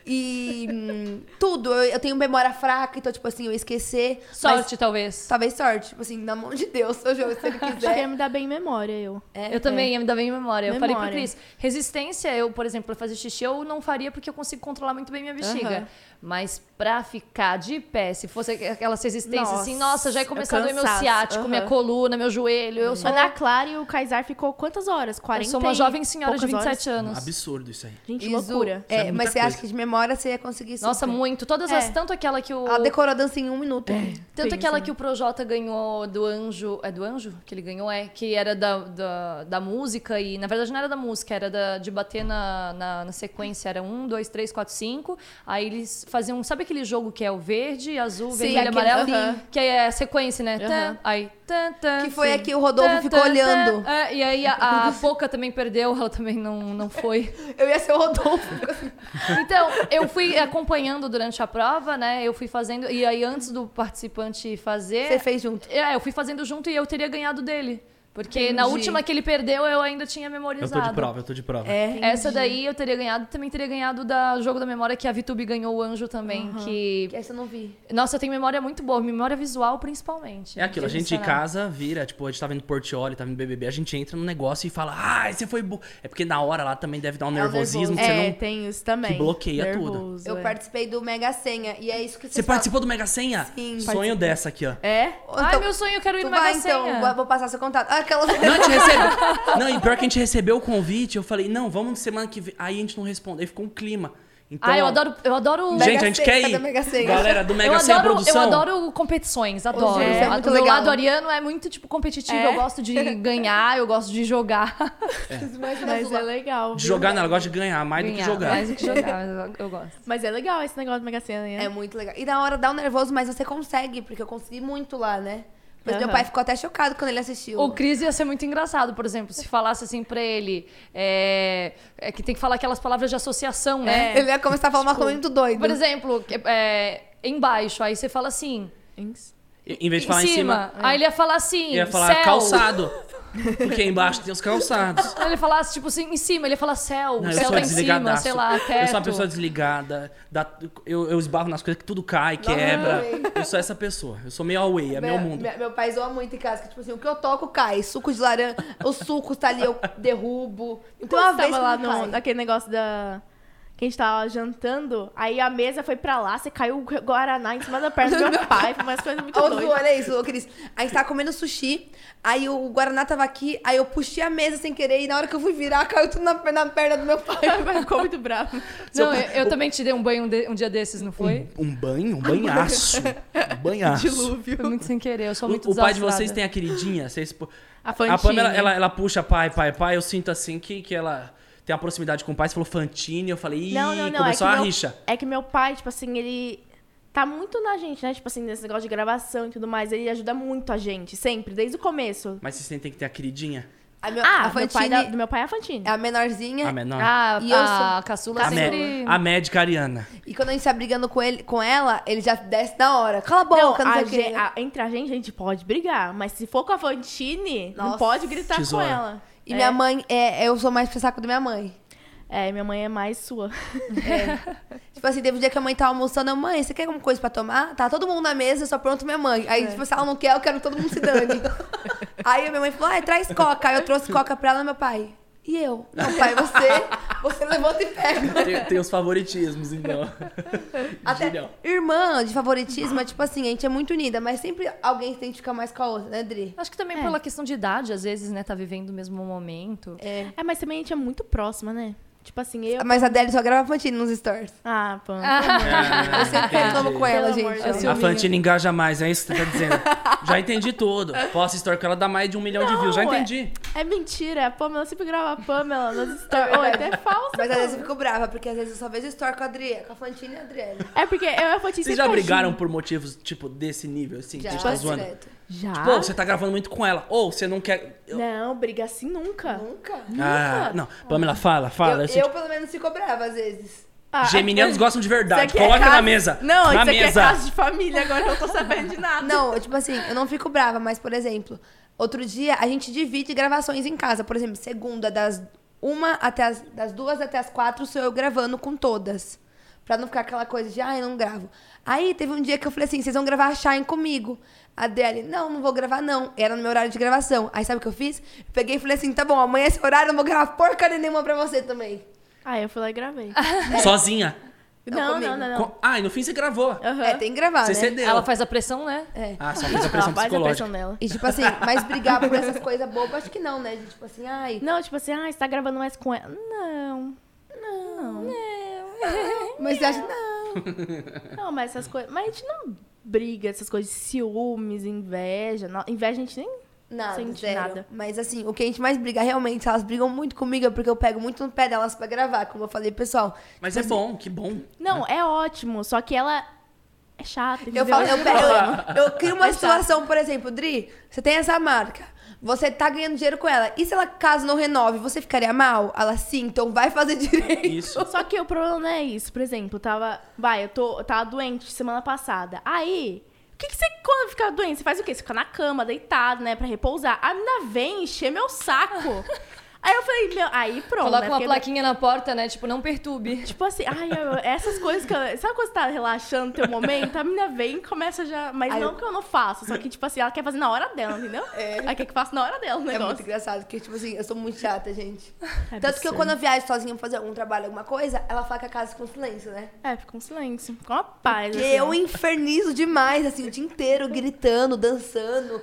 E hum, tudo. Eu, eu tenho memória fraca, então, tipo assim, eu ia esquecer. mas Sorte, talvez. talvez sorte. Tipo assim, na mão de Deus, se eu- se ele Acho que quiser. ia me dar bem memória, eu. É, eu também ia me dar bem memória. Eu falei pro Memória. Cris, resistência, eu, por exemplo, pra fazer xixi, eu não faria porque eu consigo controlar muito bem minha bexiga. Aham. Mas pra ficar de pé, se fosse aquelas resistências assim, Nossa, nossa, já ia começar a doer meu ciático, Aham. minha coluna, meu joelho. Eu sou, Ana Clara e o Kaysar ficou quantas horas? 40 eu sou uma jovem senhora de poucas 27 horas? anos. Absurdo isso aí. Gente, Isso, loucura. É, Isso é mas você acha que de memória você ia conseguir super. Nossa, muito. Todas É. as. Tanto aquela que o. Ela decorou a dança em um minuto. Tanto Sim, aquela que o Projota ganhou do Anjo. É do Anjo que ele ganhou? É. Que era da, da, da música e. Na verdade não era da música, era da, de bater na, na, na sequência. Era um, dois, três, quatro, cinco. Aí eles faziam. Sabe aquele jogo que é o verde, azul, Sim, vermelho, aquele- amarelo? aham. Que é a sequência, né? Aham. Tan, aí. Tan, tan, Que foi sim. a que o Rodolfo Tan, ficou olhando. É, e aí a, a Poca também perdeu, ela também não, não foi. Eu ia ser o Rodolfo. Então, eu fui acompanhando durante a prova, né? Eu fui fazendo. E aí, antes do participante fazer. Você fez junto. É, eu fui fazendo junto e eu teria ganhado dele. Porque na Entendi. última que ele perdeu, eu ainda tinha Eu memorizado. tô de prova, eu tô de prova. É. Essa daí eu teria ganhado. Também teria ganhado da Jogo da Memória, que a Vitube ganhou o Anjo também. Que. Essa eu não vi. Nossa, eu tenho memória muito boa. Memória visual, principalmente. É aquilo, a gente em casa vira, tipo, a gente tá vendo Portioli, tá vendo BBB, a gente entra no negócio e fala, ah, esse foi bom. É porque na hora lá também deve dar um o nervosismo que É, você não... tem isso também. que bloqueia tudo. Nervoso, Eu é. participei do Mega Senha. E é isso que Você falam. participou do Mega Senha? Sim. Sonho dessa aqui, ó. É? Ai, Então, meu sonho, eu quero ir no Mega vai, então. Senha. Vou- Vou passar seu contato. Ah, Aquela... Não, a gente recebeu. Não, e pior que a gente recebeu o convite, eu falei, não, vamos semana que vem. Aí a gente não respondeu, aí ficou um clima. Então, ah, eu adoro, eu adoro. Gente, Mega a gente quer ir. Mega? Galera do Mega eu Sena adoro, eu Produção. adoro competições, adoro. É, é muito o meu legal. lado ariano é muito, tipo, competitivo. É? Eu gosto de ganhar, eu gosto de jogar. Mas é legal. De jogar, não, ela gosta de ganhar mais do que Ganhar, jogar. Mais do que jogar, mas eu, eu gosto. Mas é legal esse negócio do Mega Sena, né? É muito legal. E na hora dá um nervoso, mas você consegue, porque eu consegui muito lá, né? Mas meu Aham. pai ficou até chocado quando ele assistiu. O Cris ia ser muito engraçado, por exemplo, se falasse assim pra ele. É, é que tem que falar aquelas palavras de associação, né? Ele ia começar a falar umas Tipo, coisas muito doidas. Por exemplo, que- é, embaixo, aí você fala assim. Ins- Em vez de falar em cima, Aí ele ia falar assim. ia falar céu. calçado. Porque embaixo tem os calçados. Ele falasse, tipo assim, em cima, ele ia falar céu, Não, o eu céu sou tá em cima, sei lá, teto. Eu sou uma pessoa desligada. dá- eu, eu esbarro nas coisas que tudo cai, quebra. Eu sou essa pessoa. Eu sou meio away, é meu mundo. Meu, meu pai zoa muito em casa, que tipo assim, o que eu toco cai. Suco de laranja, os sucos tá ali, eu derrubo. Então uma você vez tava lá no, naquele negócio da. Que a gente tava jantando, aí a mesa foi pra lá, você caiu o Guaraná em cima da perna do meu pai, foi umas coisas muito Ô, doidas. olha isso, ô, Cris. A gente tava comendo sushi, aí o Guaraná tava aqui, aí eu puxei a mesa sem querer, e na hora que eu fui virar, caiu tudo na, na perna do meu pai. Ficou muito bravo. Não, eu, eu também te dei um banho um, de- um dia desses, não foi? Um banho? Um banhaço. Um banhaço. Dilúvio. Foi muito sem querer, eu sou muito O, o pai de vocês tem a queridinha? Vocês, A a. Pamela, ela, ela puxa pai, pai, pai. Eu sinto assim que, que ela tem uma proximidade com o pai. Você falou Fantine, eu falei, ih, Não, não, não. começou é que a meu, rixa. É que meu pai, tipo assim, ele tá muito na gente, né? Tipo assim, nesse negócio de gravação e tudo mais. Ele ajuda muito a gente, sempre, desde o começo. Mas vocês têm que ter a queridinha. A, meu, Ah, a meu pai da- do meu pai é a Fantine. é a menorzinha. A menor. Ah, E eu a sou- caçula a, sempre... a médica Ariana. E quando a gente tá brigando com, ele, com ela, ele já desce na hora. Cala a boca, não, a sei o a- entre a gente, a gente pode brigar. Mas se for com a Fantine, não Nossa, pode gritar tesoura. com ela. E É. minha mãe, é, eu sou mais pro saco da minha mãe. É, minha mãe é mais sua. Tipo assim, teve um dia que a mãe tava almoçando, eu, mãe, você quer alguma coisa pra tomar? Tá todo mundo na mesa, só pronto minha mãe. Aí, tipo, se ela não quer, eu quero que todo mundo se dane. Aí a minha mãe falou, ah, traz coca. Aí eu trouxe coca pra ela e meu pai. E eu? Não, pai, você, você levanta e pega. Tem, tem os favoritismos, então. Até Genial. irmã de favoritismo é tipo assim, a gente é muito unida, mas sempre alguém tem que ficar mais com a outra, né, Dri? Acho que também É. pela questão de idade, às vezes, né, tá vivendo o mesmo momento. É. É, mas também a gente é muito próxima, né? Tipo assim, eu. Mas a Deli só grava Fantine nos stories. Ah, pô. Eu sempre reclamo com ela, gente. Deus. A Fantine engaja mais, é isso que você tá dizendo. Já entendi tudo. Posso story que ela dá mais de um milhão de views, já Não, é- entendi. É mentira. A Pamela sempre grava a Pamela nas stories. Ou é até falsa. Mas às vezes eu fico brava, porque às vezes eu só vejo story com a Adriele, com a Fantine e a Adriele. É porque eu e a Fantine Vocês já brigaram junto. por motivos, tipo, desse nível, assim, que a Já, gente tá zoando? direto. Já? Pô, você tá gravando muito com ela. Ou você não quer. eu- Não, briga assim nunca. Nunca. Ah, não. Pamela, fala, fala. eu, Eu sinto- eu, pelo menos, fico brava às vezes. Ah, Geminianos é- gostam de verdade. é Coloca casa- na mesa. Não, na isso aqui mesa. é casa de família, agora eu não tô sabendo de nada. Não, eu, tipo assim, eu não fico brava, mas, por exemplo, outro dia a gente divide gravações em casa. Por exemplo, segunda, das uma até as, das duas até as quatro, sou eu gravando com todas. Pra não ficar aquela coisa de, ah, eu não gravo. Aí teve um dia que eu falei assim, vocês vão gravar a Shine comigo. A Deli, não, não vou gravar, não. Era no meu horário de gravação. Aí sabe o que eu fiz? Eu peguei e falei assim, tá bom, amanhã esse horário eu não vou gravar porcaria nenhuma pra você também. Ah, eu fui lá e gravei. Sozinha. Não, não, não, não, não. Ah, e no fim você gravou. Aham. É, tem que gravar, Você né? cedeu. Ela faz a pressão, né? É. Ah, só fez a pressão Ela faz a psicológica. pressão dela. E tipo assim, mas brigar por essas coisas bobas, acho que não, né? De, tipo assim, ai, Não, tipo assim, ah, você tá gravando mais com ela. Não. Não. mas você acha, não. Não, mas essas coisas. Mas a gente não briga, essas coisas ciúmes, inveja. Não, inveja a gente nem. Nada, Sente zero. nada. Mas assim, o que a gente mais briga realmente, elas brigam muito comigo, é porque eu pego muito no pé delas pra gravar, como eu falei, pessoal. Mas é bom, que bom. Não, é ótimo. Só que ela é chata. Eu falo, eu, pego, eu, eu crio uma É chato. situação, por exemplo, Dri, você tem essa marca, você tá ganhando dinheiro com ela, e se ela caso não renove, você ficaria mal? Ela sim, então vai fazer direito. Isso. Só que o problema não é isso. Por exemplo, tava. Vai, eu, tô, eu tava doente semana passada. Aí. O que, que você, quando fica doente, você faz o quê? Você fica na cama, deitado, né, pra repousar. A menina vem encher meu saco. aí eu falei, meu, aí pronto. Coloca né, uma plaquinha na porta, né? Tipo, não perturbe. Tipo assim, ai, eu- essas coisas que eu, Sabe quando você tá relaxando no teu momento? A menina vem e começa já. Mas Aí não eu- que eu não faço, só que, tipo assim, ela quer fazer na hora dela, entendeu? É. Ela quer que faça na hora dela o É muito engraçado, porque, tipo assim, eu sou muito chata, gente. É Tanto que eu, quando eu viajo sozinha pra fazer algum trabalho, alguma coisa, ela fala que a casa fica com silêncio, né? É, fica um silêncio. Com uma paz. Porque assim. eu infernizo demais, assim, o dia inteiro, gritando, dançando.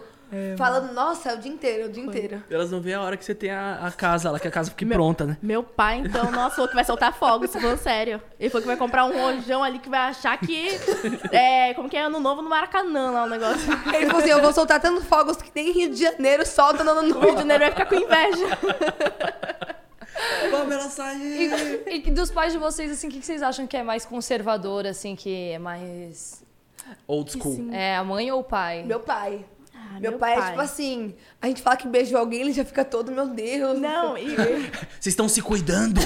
Falando, nossa, é o dia inteiro, é o dia inteiro. Elas não veem a hora que você tem a, a casa lá, que a casa fique pronta, né? Meu pai, então, nossa, falou que vai soltar fogos, falando sério. Ele falou que vai comprar um rojão ali que vai achar que é, como que é, ano novo no Maracanã lá o negócio. Ele falou assim, eu vou soltar tantos fogos que nem Rio de Janeiro solta no ano O Rio de novo. Janeiro vai ficar com inveja. Vamos ela sair! E, e dos pais de vocês, assim, o que que vocês acham que é mais conservador, assim, que é mais. Old school. sim. É, a mãe ou o pai? Meu pai. Ah, meu, pai, é tipo assim, a gente fala que beijou alguém, ele já fica todo, meu Deus. Não, e, Vocês estão se cuidando?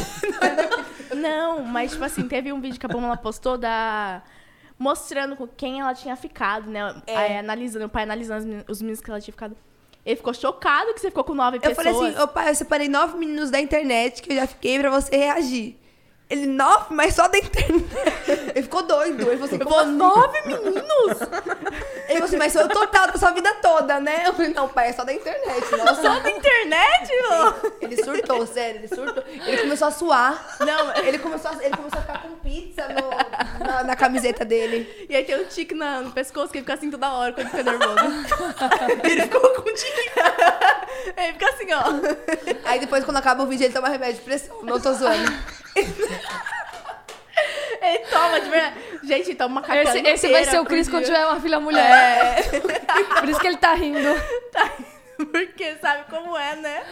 não, mas tipo assim, teve um vídeo que a Pamela postou da mostrando com quem ela tinha ficado, né? É. Aí, analisando, o pai analisando os meni- os meninos que ela tinha ficado. Ele ficou chocado que você ficou com nove Eu pessoas. falei assim, ô pai, eu separei nove meninos da internet que eu já fiquei pra você reagir. Ele, nove, mas só da internet. Ele ficou doido. Ele falou assim, como assim? nove meninos? Ele falou assim, mas foi o total da sua vida toda, né? Eu falei, não, pai, é só da internet. Nossa. Só da internet, meu? Ele surtou, sério, ele surtou. Ele começou a suar. Não, Ele começou a, ele começou a ficar com pizza no- na, na camiseta dele. E aí tem um tique na- no pescoço que ele fica assim toda hora quando fica nervoso. ele ficou com um tique. ele fica assim, ó. Aí depois, quando acaba o vídeo, ele toma remédio de pressão. Não tô zoando. Ele toma de verdade. Gente, ele toma uma cacana Esse, esse vai ser o Cris quando tiver uma filha mulher. Por isso que ele tá rindo. Porque sabe como é, né?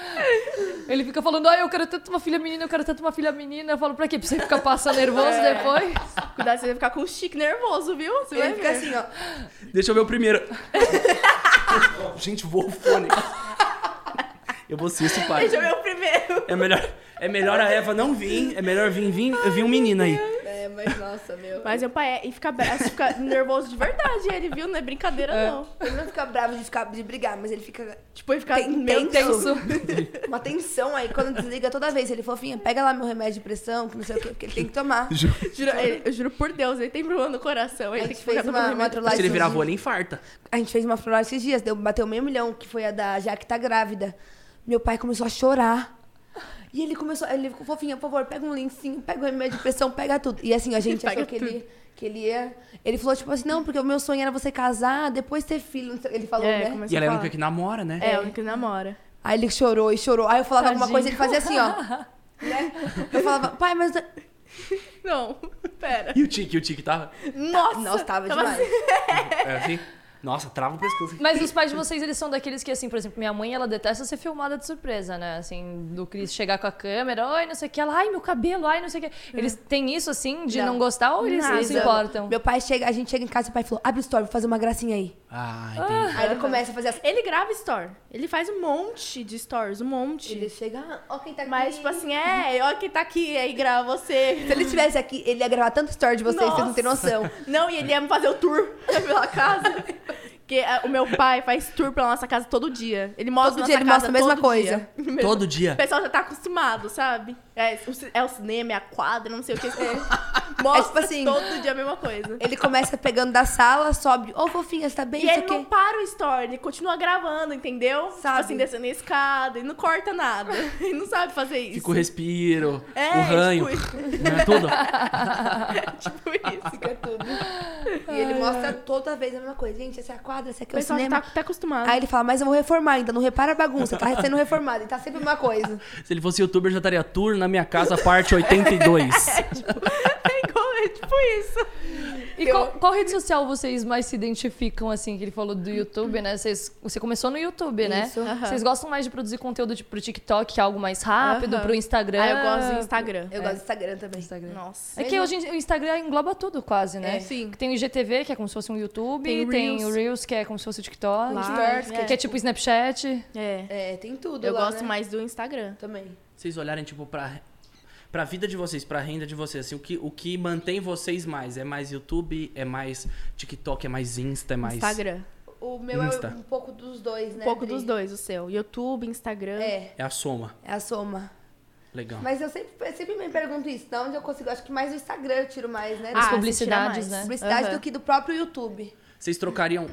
Ele fica falando, ai, eu quero tanto uma filha menina, eu quero tanto uma filha menina. Eu falo, pra quê? Pra você ficar passando nervoso É. depois? Cuidado, você vai ficar com um chique nervoso, viu? Você vai Ele fica ver. assim, ó. Deixa eu ver o primeiro. Gente, voou o fone. Eu vou ser esse pai. Deixa eu ver o primeiro. É melhor, é melhor a Eva não vir, é melhor vir, vir, eu vi um menino aí. É, mas nossa, meu. Mas meu pai é, e fica, bra- fica nervoso de verdade, ele viu? Não é brincadeira, não. Ele não fica bravo de, ficar, de brigar, mas ele fica Tipo, ele fica Tem- meio tenso. tenso. uma tensão aí. Quando desliga toda vez, ele fofinha, pega lá meu remédio de pressão, que não sei o quê, porque ele tem que tomar. Juro, ele- eu juro por Deus, ele tem problema no coração. Ele A tem gente que fez uma, trollagem Se ele virar dias. ele infarta. A gente fez uma trollagem esses dias, deu, bateu meio milhão, que foi a da Jaque tá grávida. Meu pai começou a chorar. E ele começou, ele ficou fofinha, por favor, pega um lencinho, pega o remédio de pressão, pega tudo. E assim, a gente achou que ele, que ele ia. Ele falou, tipo assim, não, porque o meu sonho era você casar, depois ter filho. Ele falou, É, né? E ela é a a única que namora, né? É, o único que namora. Aí ele chorou e chorou. Aí eu falava alguma Tadinho. coisa, ele fazia assim, ó. né? Eu falava, pai, mas. Não, pera. E o Tique, o Tique tava? Nossa, Nossa, tava tava demais. É assim? Nossa, trava o pescoço. Mas os pais de vocês, eles são daqueles que, assim, por exemplo, minha mãe, ela detesta ser filmada de surpresa, né? Assim, do Cris chegar com a câmera, oi, não sei o que, ela, ai, meu cabelo, ai, não sei o que. Eles têm isso, assim, de não, Não. gostar ou eles não se importam? Meu pai chega, a gente chega em casa e o pai falou: abre o story, vou fazer uma gracinha aí. Ah, entendi. Aí ele começa a fazer assim. Ele grava store. Ele faz um monte de stories, um monte. Ele chega, "Ah, ó quem tá aqui. Mas, tipo assim, é, ó quem tá aqui, aí grava você. Se ele estivesse aqui, ele ia gravar tanto story de vocês, vocês não têm noção. Não, e ele ia fazer o tour pela casa. Que é, o meu pai faz tour pela nossa casa todo dia. Ele mostra Todo nossa dia ele casa mostra a mesma todo coisa. dia. Todo O dia. pessoal já tá acostumado, sabe? É o, é o cinema, é a quadra, não sei o que. É. Mostra tipo assim, todo dia a mesma coisa. Ele começa pegando da sala, sobe. Ô, fofinha, você tá bem? E ele o quê. não para o story, ele continua gravando, entendeu? Tipo Sabe. assim, descendo a escada, ele não corta nada. Ele não sabe fazer isso. Fica o respiro, É, o ranho. tipo Não é tudo? tipo isso. Fica tudo. E ele mostra toda vez a mesma coisa. Gente, essa é a quadra, essa aqui O é o pessoal já cinema. tá, tá acostumado. Aí ele fala, mas eu vou reformar ainda, não repara a bagunça, tá sendo reformado. E tá sempre a mesma coisa. Se ele fosse youtuber, já estaria tour na minha casa, parte 82. É igual, é tipo isso. E qual, qual rede social vocês mais se identificam, assim, que ele falou do YouTube, né? Vocês, você começou no YouTube, né? Isso. Aham. Vocês gostam mais de produzir conteúdo tipo, pro TikTok, que é algo mais rápido, Aham. pro Instagram? Ah, eu gosto do Instagram. Eu gosto do Instagram também. Instagram. Nossa. É que hoje o Instagram engloba tudo, quase, né? É, sim. Tem o IGTV, que é como se fosse um YouTube. Tem Tem, o Reels. o Reels, que é como se fosse o TikTok. Lá, Stories, é. Que é tipo Snapchat. É. É, tem tudo Eu lá, gosto né? mais do Instagram. Também. Vocês olharem, tipo, pra, pra vida de vocês, pra renda de vocês, assim, o que, o que mantém vocês mais? É mais YouTube? É mais TikTok? É mais Insta? É mais... Instagram. O meu Insta. é um pouco dos dois, Um né? pouco Pri? dos dois, o seu. YouTube, Instagram. É, É a soma. é a soma. Legal. Mas eu sempre, eu sempre me pergunto isso. Onde eu consigo? Acho que mais do Instagram eu tiro mais, né? Ah, Das você publicidades, mais. né? publicidades Aham. do que do próprio YouTube. Vocês trocariam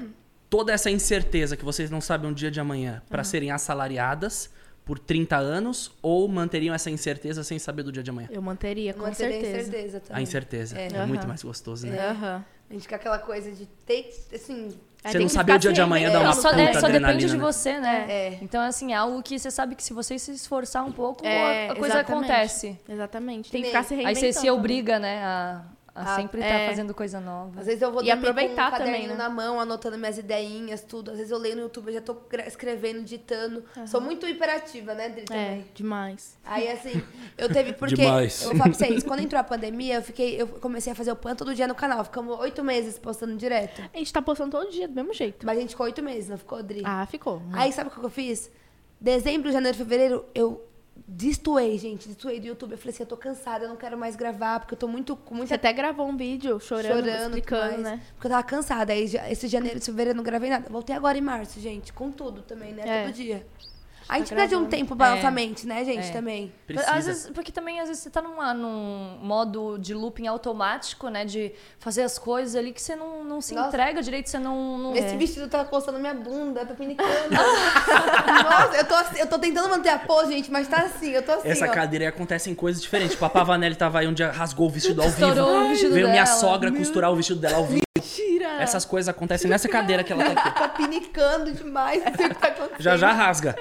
toda essa incerteza que vocês não sabem um dia de amanhã pra serem assalariadas por 30 anos ou manteriam essa incerteza sem saber do dia de amanhã? Eu manteria, com Manter a certeza. incerteza também. A incerteza. É, É. muito Aham. mais gostoso, né? Aham. A gente fica aquela coisa de ter, assim, Aí Você não saber o dia de amanhã dá reinventando. uma só, de- puta só depende de né? você, né? É. Então, assim, é algo que você sabe que se você se esforçar um pouco, É, a, a coisa exatamente. acontece. Exatamente. Tem que ficar se Aí reinventando. você se obriga, né, a, a Ah, sempre estar é. fazendo coisa nova. Às vezes eu vou E aproveitar com um também, caderninho né? na mão, anotando minhas ideinhas, tudo. Às vezes eu leio no YouTube, eu já tô escrevendo, ditando. Sou muito hiperativa, né, Dri, É, também. demais. Aí, assim, eu teve porque... Demais. Eu vou falar pra vocês, quando entrou a pandemia, eu fiquei... Eu comecei a fazer o pan todo dia no canal. Ficamos oito meses postando direto. A gente tá postando todo dia, do mesmo jeito. Mas a gente ficou oito meses, não ficou, Dri? Ah, ficou. Aí, sabe o que eu fiz? Dezembro, janeiro, fevereiro, eu destoei, gente. Destoei do YouTube. Eu falei assim, eu tô cansada, eu não quero mais gravar, porque eu tô muito... Com Você até gravou um vídeo chorando, chorando, explicando, né? Porque eu tava cansada. Aí esse janeiro e fevereiro eu não gravei nada. Voltei agora em março, gente. Com tudo também, né? É. Todo dia. A gente Tá precisa de um tempo pra É. nossa mente, né, gente? É. Também. Precisa. Às vezes, porque também, às vezes, você tá numa, num modo de looping automático, né? De fazer as coisas ali que você não, não se Nossa. entrega direito, você não... não Esse vestido tá coçando minha bunda, tá pinicando. Nossa, eu tô, assim- eu tô tentando manter a pose, gente, mas tá assim, eu tô assim, Essa ó. cadeira aí acontece em coisas diferentes. Tipo, a Pavanelli tava aí um dia, rasgou o vestido ao vivo. Estourou o vestido Veio minha dela. sogra costurar o vestido dela ao vivo. Mentira! Essas coisas acontecem nessa cadeira que ela tá aqui. Tá pinicando demais, não sei o que tá acontecendo. Já já rasga.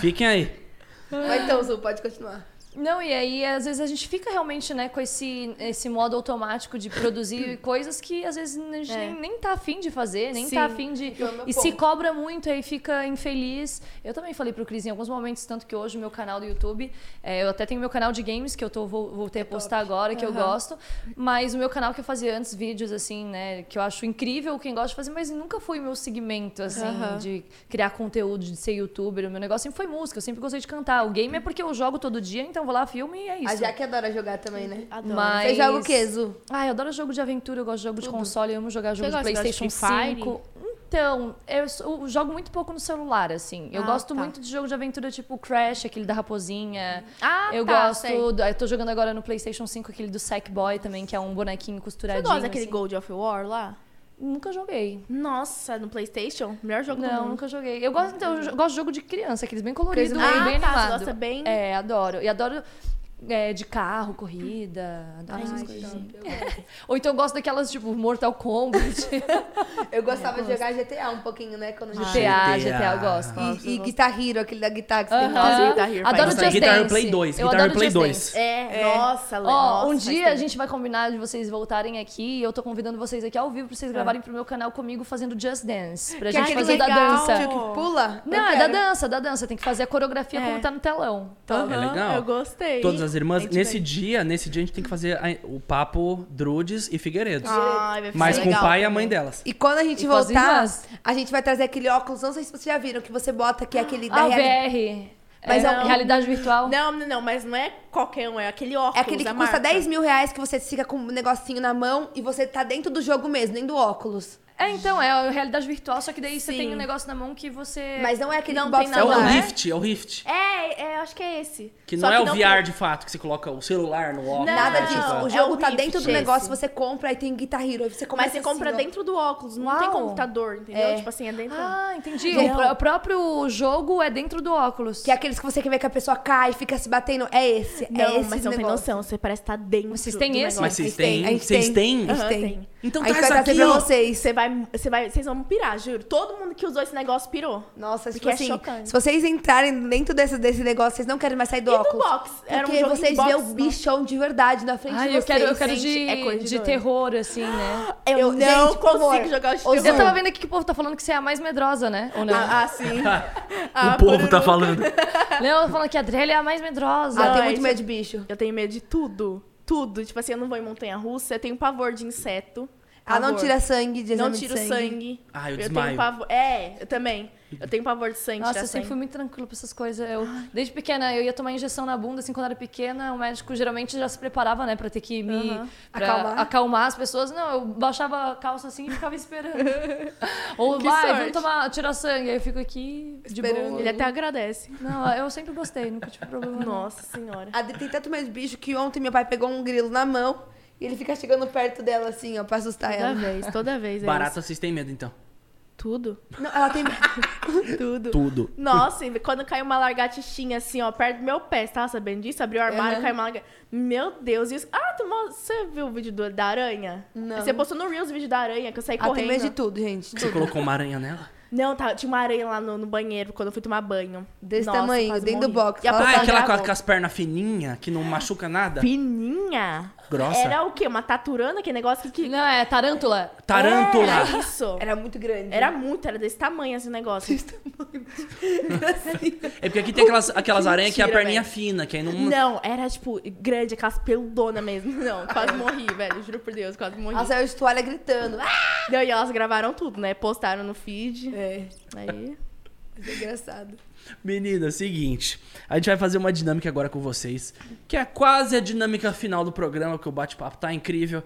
Fiquem aí. Mas então, Zu, pode continuar. Não, e aí às vezes a gente fica realmente, né, com esse, esse modo automático de produzir coisas que às vezes a gente É. nem, nem tá afim de fazer, nem Sim, tá afim de. então é E se cobra muito, aí fica infeliz. Eu também falei pro Cris em alguns momentos, tanto que hoje o meu canal do YouTube, é, eu até tenho meu canal de games, que eu tô, vou, voltei a postar agora, que eu Aham. gosto. Mas o meu canal que eu fazia antes, vídeos assim, né, que eu acho incrível quem gosta de fazer, mas nunca foi meu segmento, assim, Aham. de criar conteúdo, de ser youtuber. O meu negócio sempre foi música, eu sempre gostei de cantar. O game é porque eu jogo todo dia, então eu vou lá, filme e é isso. A Jaque adora jogar também, né? Adoro. Mas- Você joga o quê, Zu? Ah, eu adoro jogo de aventura, eu gosto de jogo de console, eu amo jogar jogo Você de gosta de PlayStation Fire? 5. Então, eu, eu jogo muito pouco no celular, assim. Eu Ah, gosto tá. muito de jogo de aventura tipo Crash, aquele da raposinha. Ah, eu tá, gosto. Do, eu tô jogando agora no PlayStation 5 aquele do Sackboy também, que é um bonequinho Você costuradinho. gosta daquele assim. Gold of War lá? Nunca joguei. Nossa, no Playstation? Melhor jogo do Não, nunca joguei. Eu gosto, então, eu gosto de jogo de criança, aqueles bem coloridos, Crazy bem, Ah, tá, você animado. gosta bem- É, adoro. E adoro é, de carro, corrida. Adoro essas coisas. eu. Ou então eu gosto daquelas, tipo, Mortal Kombat. Eu gostava de jogar GTA um pouquinho, né? Quando. GTA, GTA. GTA, eu gosto. gosto, E, e gosto. Guitar Hero, aquele da guitarra que você tem que fazer. Guitar Hero Adoro. Just Guitar Hero Dance. Play 2, Eu Guitar Play Just 2. Dance. É, nossa, Lê, Ó, um dia tempo. a gente vai combinar de vocês voltarem aqui e eu tô convidando vocês aqui ao vivo pra vocês gravarem pro meu canal comigo fazendo Just Dance. Pra Que é gente fazer da legal. dança. Tio que pula? Não, Eu é da dança, da dança. Tem que fazer a coreografia É. como tá no telão. Então, É legal. Eu gostei. Todas as irmãs. A gente Nesse vai- dia, nesse dia a gente tem que fazer a- o papo Drudes e vai ficar Mas com o pai e a mãe delas. E quando a gente E as voltar, irmãs. a gente vai trazer aquele óculos, não sei se vocês já viram, que você bota aqui, aquele da Ah, o reali- VR. Mas é, é um- realidade virtual. Não, não, não, mas não é qualquer um, é aquele óculos. É aquele que da custa marca. 10 mil reais que você fica com um negocinho na mão e você tá dentro do jogo mesmo, nem do óculos. É, então, é a realidade virtual, só que daí você Sim. tem um negócio na mão que você. Mas não é aquele Não tem É nada Não, o é? Rift, é o Rift. É, é, acho que é esse. Que Só não é o VR tem- de fato, que você coloca o celular no óculos. Não, Nada disso. tipo, O é jogo o tá Rift dentro do esse. negócio, você compra e tem Guitar Hero. Aí você começa Mas você compra assim, ó. dentro do óculos, não tem Uau. computador, entendeu? É. Tipo assim, é dentro. Ah, entendi. Não. O, o próprio jogo é dentro do óculos. Que é aqueles que você quer ver que a pessoa cai e fica se batendo. É esse. não, é esse mas não tem noção, você parece estar dentro. Vocês têm do esse? Mas vocês tem, têm? Vocês tem. têm? Tem. tem. Então vai trazer aqui, vocês. Você vai, você vai, vocês vão pirar, juro. Todo mundo que usou esse negócio pirou. Nossa, tipo é assim, chocante. se vocês entrarem dentro desse, desse negócio, vocês não querem mais sair do E do óculos. box? Era um Porque jogo de vocês box, vê o não? bichão de verdade na frente Ai, de eu vocês. quero, eu quero de, é coisa de de terror, assim, né? Eu, Eu- não gente, consigo jogar de Ô, terror. Eu tava vendo aqui que o povo tá falando que você é a mais medrosa, né? Ou não? Ah, ah, sim. Ah, o povo tá falando. Não, falando que a Adriele é a mais medrosa. Ah, tem muito isso. medo de bicho. Eu tenho medo de tudo. Tudo. Tipo assim, eu não vou em montanha russa, eu tenho pavor de inseto. Ah, não tira sangue de Não tiro de sangue. Ah, eu tenho desmaio. pavor. É, eu também. Eu tenho pavor de sangue. Nossa, tirar eu sempre sangue. fui muito tranquila pra essas coisas. Eu, desde pequena, eu ia tomar injeção na bunda, assim, quando era pequena, o médico geralmente já se preparava, né, pra ter que me Aham. pra Acalmar. acalmar. as pessoas. Não, eu baixava a calça assim e ficava esperando. Ou Que vai, sorte. vamos tomar, tirar sangue. Aí eu fico aqui de Esperando. boa. Ele até agradece. Não, eu sempre gostei, nunca tive problema. não. Nossa senhora. A Dri tem tanto de bicho que ontem meu pai pegou um grilo na mão e ele fica chegando perto dela assim, ó, pra assustar Toda ela. vez, toda vez. é Barata vocês têm medo, então. Tudo. Não, ela tem. Tudo. Tudo. Nossa, quando caiu uma lagartixinha assim, ó, perto do meu pé, você tava sabendo disso? Abriu o armário, Uhum. caiu uma lagartixa. Meu Deus, isso. Ah, tu, você viu o vídeo do- da aranha? Não. Você postou no Reels o vídeo da aranha, que eu saí Ela tem correndo. medo de tudo, gente. Você colocou uma aranha nela? Não, tá, tinha uma aranha lá no, no banheiro quando eu fui tomar banho. Desse Nossa, tamanho, dentro do box. E a Ah, é aquela com, com as pernas fininhas, que não machuca nada? Fininha? Grossa? Era o quê? Uma taturana? Aquele negócio que... Não, é tarântula. Tarântula. Era isso. Era muito grande. Era muito, era desse tamanho esse negócio. É porque aqui tem aquelas, aquelas aranhas que é a perninha velho. fina, que aí não... Não, era tipo grande, aquelas peludonas mesmo. Não, quase morri, velho. Juro por Deus, quase morri. Ela saiu de toalha gritando. Ah! Não, e elas gravaram tudo, né? Postaram no feed. É, Aí. mas é engraçado. Menina, seguinte. A gente vai fazer uma dinâmica agora com vocês, que é quase a dinâmica final do programa, que o bate-papo tá incrível.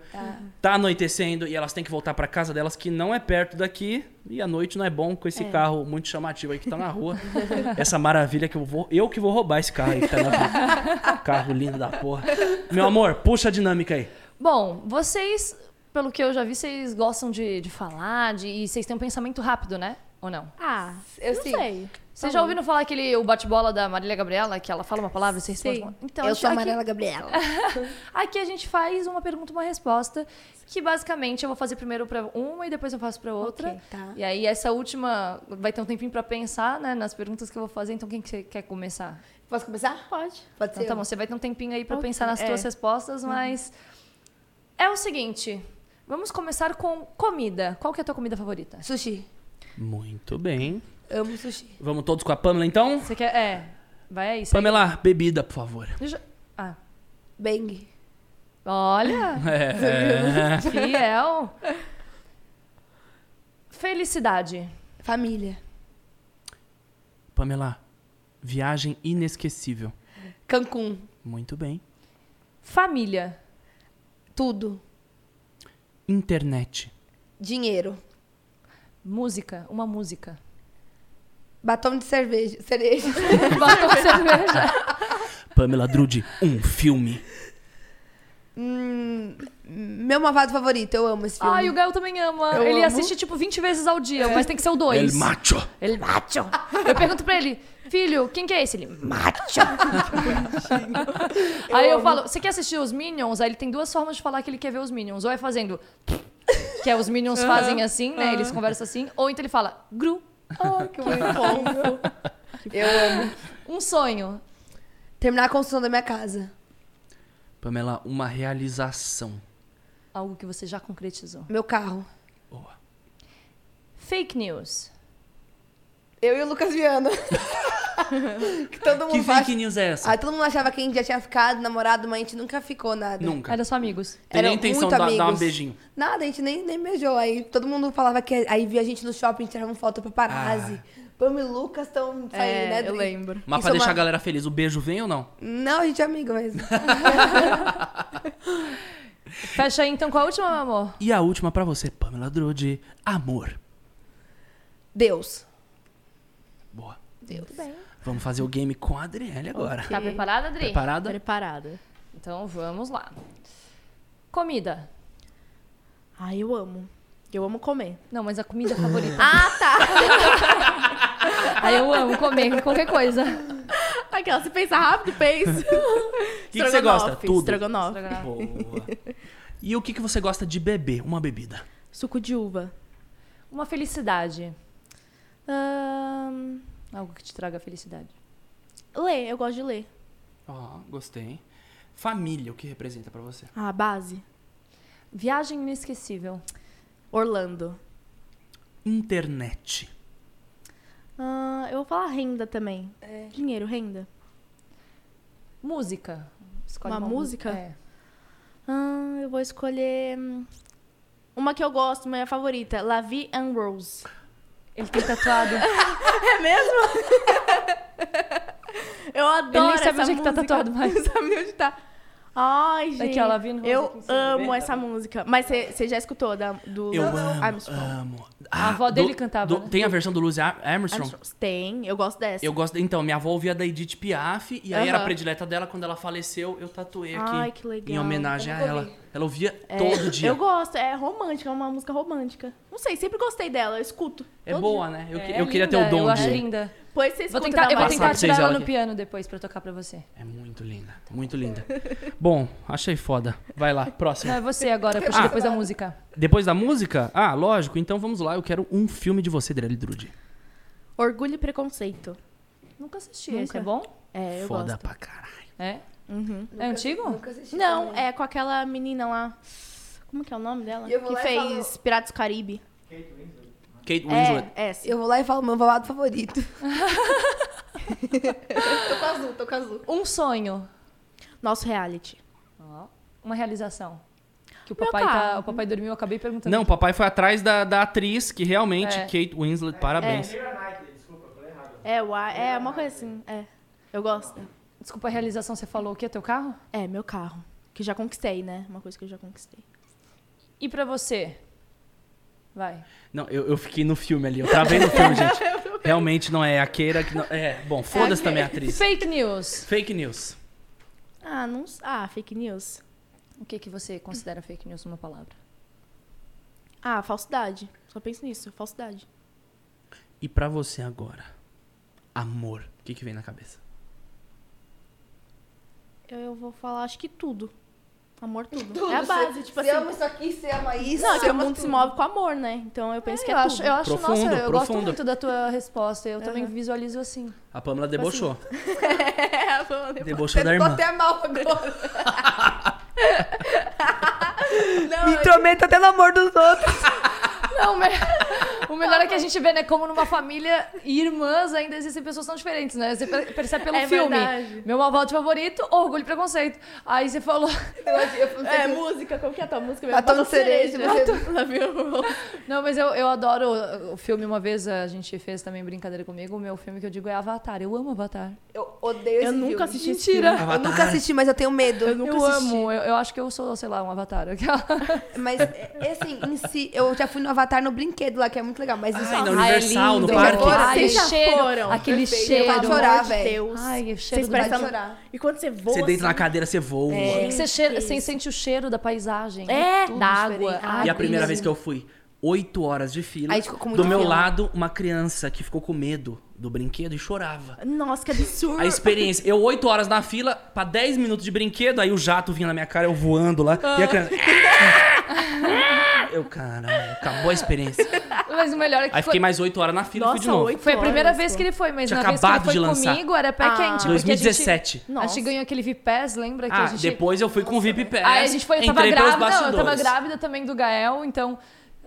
Tá anoitecendo e elas têm que voltar pra casa delas, que não é perto daqui. E a noite não é bom com esse carro muito chamativo aí que tá na rua. Essa maravilha que eu vou. Eu que vou roubar esse carro aí que tá na rua. Carro lindo da porra. Meu amor, puxa a dinâmica aí. Bom, vocês, pelo que eu já vi, vocês gostam de, de falar, de, e vocês têm um pensamento rápido, né? Ou não? Ah, Eu não sim. sei. Vocês já ouviram falar aquele o bate-bola da Marília Gabriela, que ela fala uma palavra e você responde uma... Então, eu sou a aqui- Amarela Gabriela. Aqui a gente faz uma pergunta uma resposta, que basicamente eu vou fazer primeiro pra uma e depois eu faço pra outra. Ok, tá. E aí essa última vai ter um tempinho pra pensar, né, nas perguntas que eu vou fazer. Então quem que você quer começar? Posso começar? Pode. Pode Então ser. tá bom, você vai ter um tempinho aí pra Ok, pensar nas é. suas respostas, mas é o seguinte, vamos começar com comida. Qual que é a tua comida favorita? Sushi. Muito bem. Amo sushi. Vamos todos com a Pamela então? Você quer? É. Vai aí. Pamela, bebida, por favor. Deixa- Ah. Bang. Olha, É. fiel. Felicidade. Família. Pamela, viagem inesquecível. Cancún. Muito bem. Família. Tudo. Internet. Dinheiro. Música. Uma música. Batom de cerveja. Cereja. Batom de cerveja. Pamela Drude, um filme. Hum, meu malvado favorito. Eu amo esse filme. Ai, o Gael também ama. Eu ele amo. assiste tipo 20 vezes ao dia, mas tem que ser o 2. El macho. Ele macho. Eu pergunto pra ele, filho, quem que é esse? Ele, macho. Aí eu falo, você quer assistir os Minions? Aí ele tem duas formas de falar que ele quer ver os Minions. Ou é fazendo, que é os Minions fazem assim, né? Eles conversam assim. Ou então ele fala, gru. Oh, que fofo. Eu amo. Um sonho. Terminar a construção da minha casa. Pamela, uma realização. Algo que você já concretizou. Meu carro. Boa. Fake news. Eu e o Lucas Viana. que todo mundo Que fake news é essa? Ah, todo mundo achava que a gente já tinha ficado namorado, mas a gente nunca ficou nada. Nunca. Era só amigos. Tem nem Eram intenção muito de dar, dar um amigos. beijinho. Nada, a gente nem, nem beijou. Aí todo mundo falava que. Aí via a gente no shopping, tiravam foto pra paparazzi. Pam e Lucas estão saindo, É, né? eu lembro. Mas Isso pra é deixar uma- a galera feliz, o beijo vem ou não? Não, a gente é amigo mesmo. Fecha aí então com a última, meu amor. E a última pra você, Pamela Drude, amor. Deus. Deus. Muito bem. Vamos fazer o game com a Adriele agora. Tá preparada, Adri? Preparada? Preparada. Então vamos lá. Comida. Ai, eu amo. Eu amo comer. Não, mas a comida favorita. Ah, tá. Aí eu amo comer qualquer coisa. Aquela, você pensa rápido, pensa. O que que você gosta? Tudo. Estrogonofe. Boa. E o que, que você gosta de beber? Uma bebida. Suco de uva. Uma felicidade. Ahn, Algo que te traga felicidade. ler, eu gosto de ler. Ó, gostei. Família, o que representa pra você? Ah, base. Viagem inesquecível. Orlando. Internet. Ah, eu vou falar renda também. Dinheiro, renda. Música. Escolhe Uma música? É. Ah, eu vou escolher hum, uma que eu gosto, minha favorita. La Vie en Rose. Ele tem tatuado. É mesmo? eu adoro Ele nem sabe essa onde é que tá música. tatuado mais. Não sabe onde tá. Ai, gente. Aqui, ó, La Vie en Rose Eu amo essa tá música. Mas você já escutou da, do Eu amo, Armstrong? amo. A avó dele cantava, né? Tem a versão do Louis Ar- Armstrong? Armstrong. Tem, eu gosto dessa. Eu gosto. Então, minha avó ouvia da Edith Piaf e aí era a Aham. predileta dela. Quando ela faleceu, eu tatuei aqui. Ai, que legal. Em homenagem a ela. Ela ouvia todo dia. Eu gosto, é romântica, é uma música romântica. Não sei, sempre gostei dela, eu escuto. É boa, dia. né? Eu, É eu queria ter o linda, dom Eu acho de. linda. Depois você Vou tentar, eu vou tentar tirar ela ela no aqui. piano depois pra tocar pra você. É muito linda, muito linda. Bom, achei foda. Vai lá, próximo. Não, é você agora, puxa Ah. depois da música. Depois da música? Ah, lógico. Então vamos lá. Eu quero um filme de você, Drelly Drude. Orgulho e Preconceito. Nunca assisti Nunca. esse, é bom? É, eu Foda gosto. pra caralho. É? Uhum. É antigo? Nunca assisti Não, também. é com aquela menina lá. Como que é o nome dela? Que fez falo- Piratas do Caribe. Kate Winslet. É, essa. Eu vou lá e falo meu babado favorito. tô com azul, tô com azul. Um sonho. Nosso reality. Ó, Uma realização. Que o papai, tá, o papai dormiu, eu acabei perguntando. Não, o papai foi atrás da, da atriz que realmente, É. Kate Winslet, parabéns. É, o A- é uma coisa assim. É. Eu gosto. Desculpa, a realização, você falou o quê? Teu carro? É, meu carro. Que já conquistei, né? Uma coisa que eu já conquistei. E pra você? Vai. Não, eu, eu fiquei no filme ali. Eu travei no filme, gente. Realmente não é a Keira que não... É, bom, foda-se também a atriz. Fake news. Fake news. Ah, não. Ah, fake news. O que, que você considera fake news numa palavra? Ah, falsidade. Só penso nisso, falsidade. E pra você agora? Amor. O que, que vem na cabeça? Eu, eu vou falar, acho que tudo. Amor, tudo. É a base, tipo você assim. ama isso aqui, você ama isso. Não, é que você o mundo se tudo. move com amor, né? Então eu penso que é eu, acho, tudo. eu acho, Profundo, nossa, eu gosto profundo. muito da tua resposta. Eu também visualizo assim. A Pamela debochou. É, vamos depois. Debochou da Você ficou irmã. até mal agora. Não, Me intrometa até no amor dos outros. Não, me- o melhor é que a gente vê, né, como numa família e irmãs ainda existem pessoas tão diferentes, né? Você per- percebe pelo É filme. verdade. Meu malvado favorito, orgulho e preconceito. Aí você falou. É, música, como que é a tua música? Batom de cereja, você- viu? Não, mas eu, eu adoro o- o filme. Uma vez a gente fez também brincadeira comigo. O meu filme que eu digo é Avatar. Eu amo Avatar. Eu odeio esse Eu filme. nunca assisti esse Mentira. filme. Eu nunca assisti, mas eu tenho medo. Eu nunca eu assisti. amo. Eu, eu acho que eu sou, sei lá, um Avatar. Mas, é, assim, em si, eu já fui no Avatar no brinquedo lá, que é muito legal. Mas isso Ai, é na um- Universal, no lindo. parque. Ai, Vocês já cheiro, foram? aquele Perfeito. cheiro. Eu chorar, velho. Deus. Ai, o cheiro Vocês do chorar. E quando você voa Você deita na assim, cadeira, você voa. Que você, cheira, você sente o cheiro da paisagem. É, da água. Ai, E a primeira vez que eu fui, oito horas de fila. Do meu lado, uma criança que ficou com medo do brinquedo e chorava. Nossa, que absurdo. A experiência. Eu, oito horas na fila, pra 10 minutos de brinquedo, aí o jato vinha na minha cara, eu voando lá. E a criança. Eu, caralho, acabou a experiência. Mas o melhor é que Aí foi, fiquei mais oito horas na fila e fui de Nossa, novo. foi a primeira horas, vez pô. que ele foi, mas Tinha na vez que ele acabado foi de lançar. comigo era pé Ah. quente. porque 2017. A gente, a Nossa. gente ganhou aquele VIP Pass, lembra? Que a Ah, gente... Depois eu fui com o VIP Pass. Aí a gente foi, eu tava grávida, eu tava grávida também do Gael, então,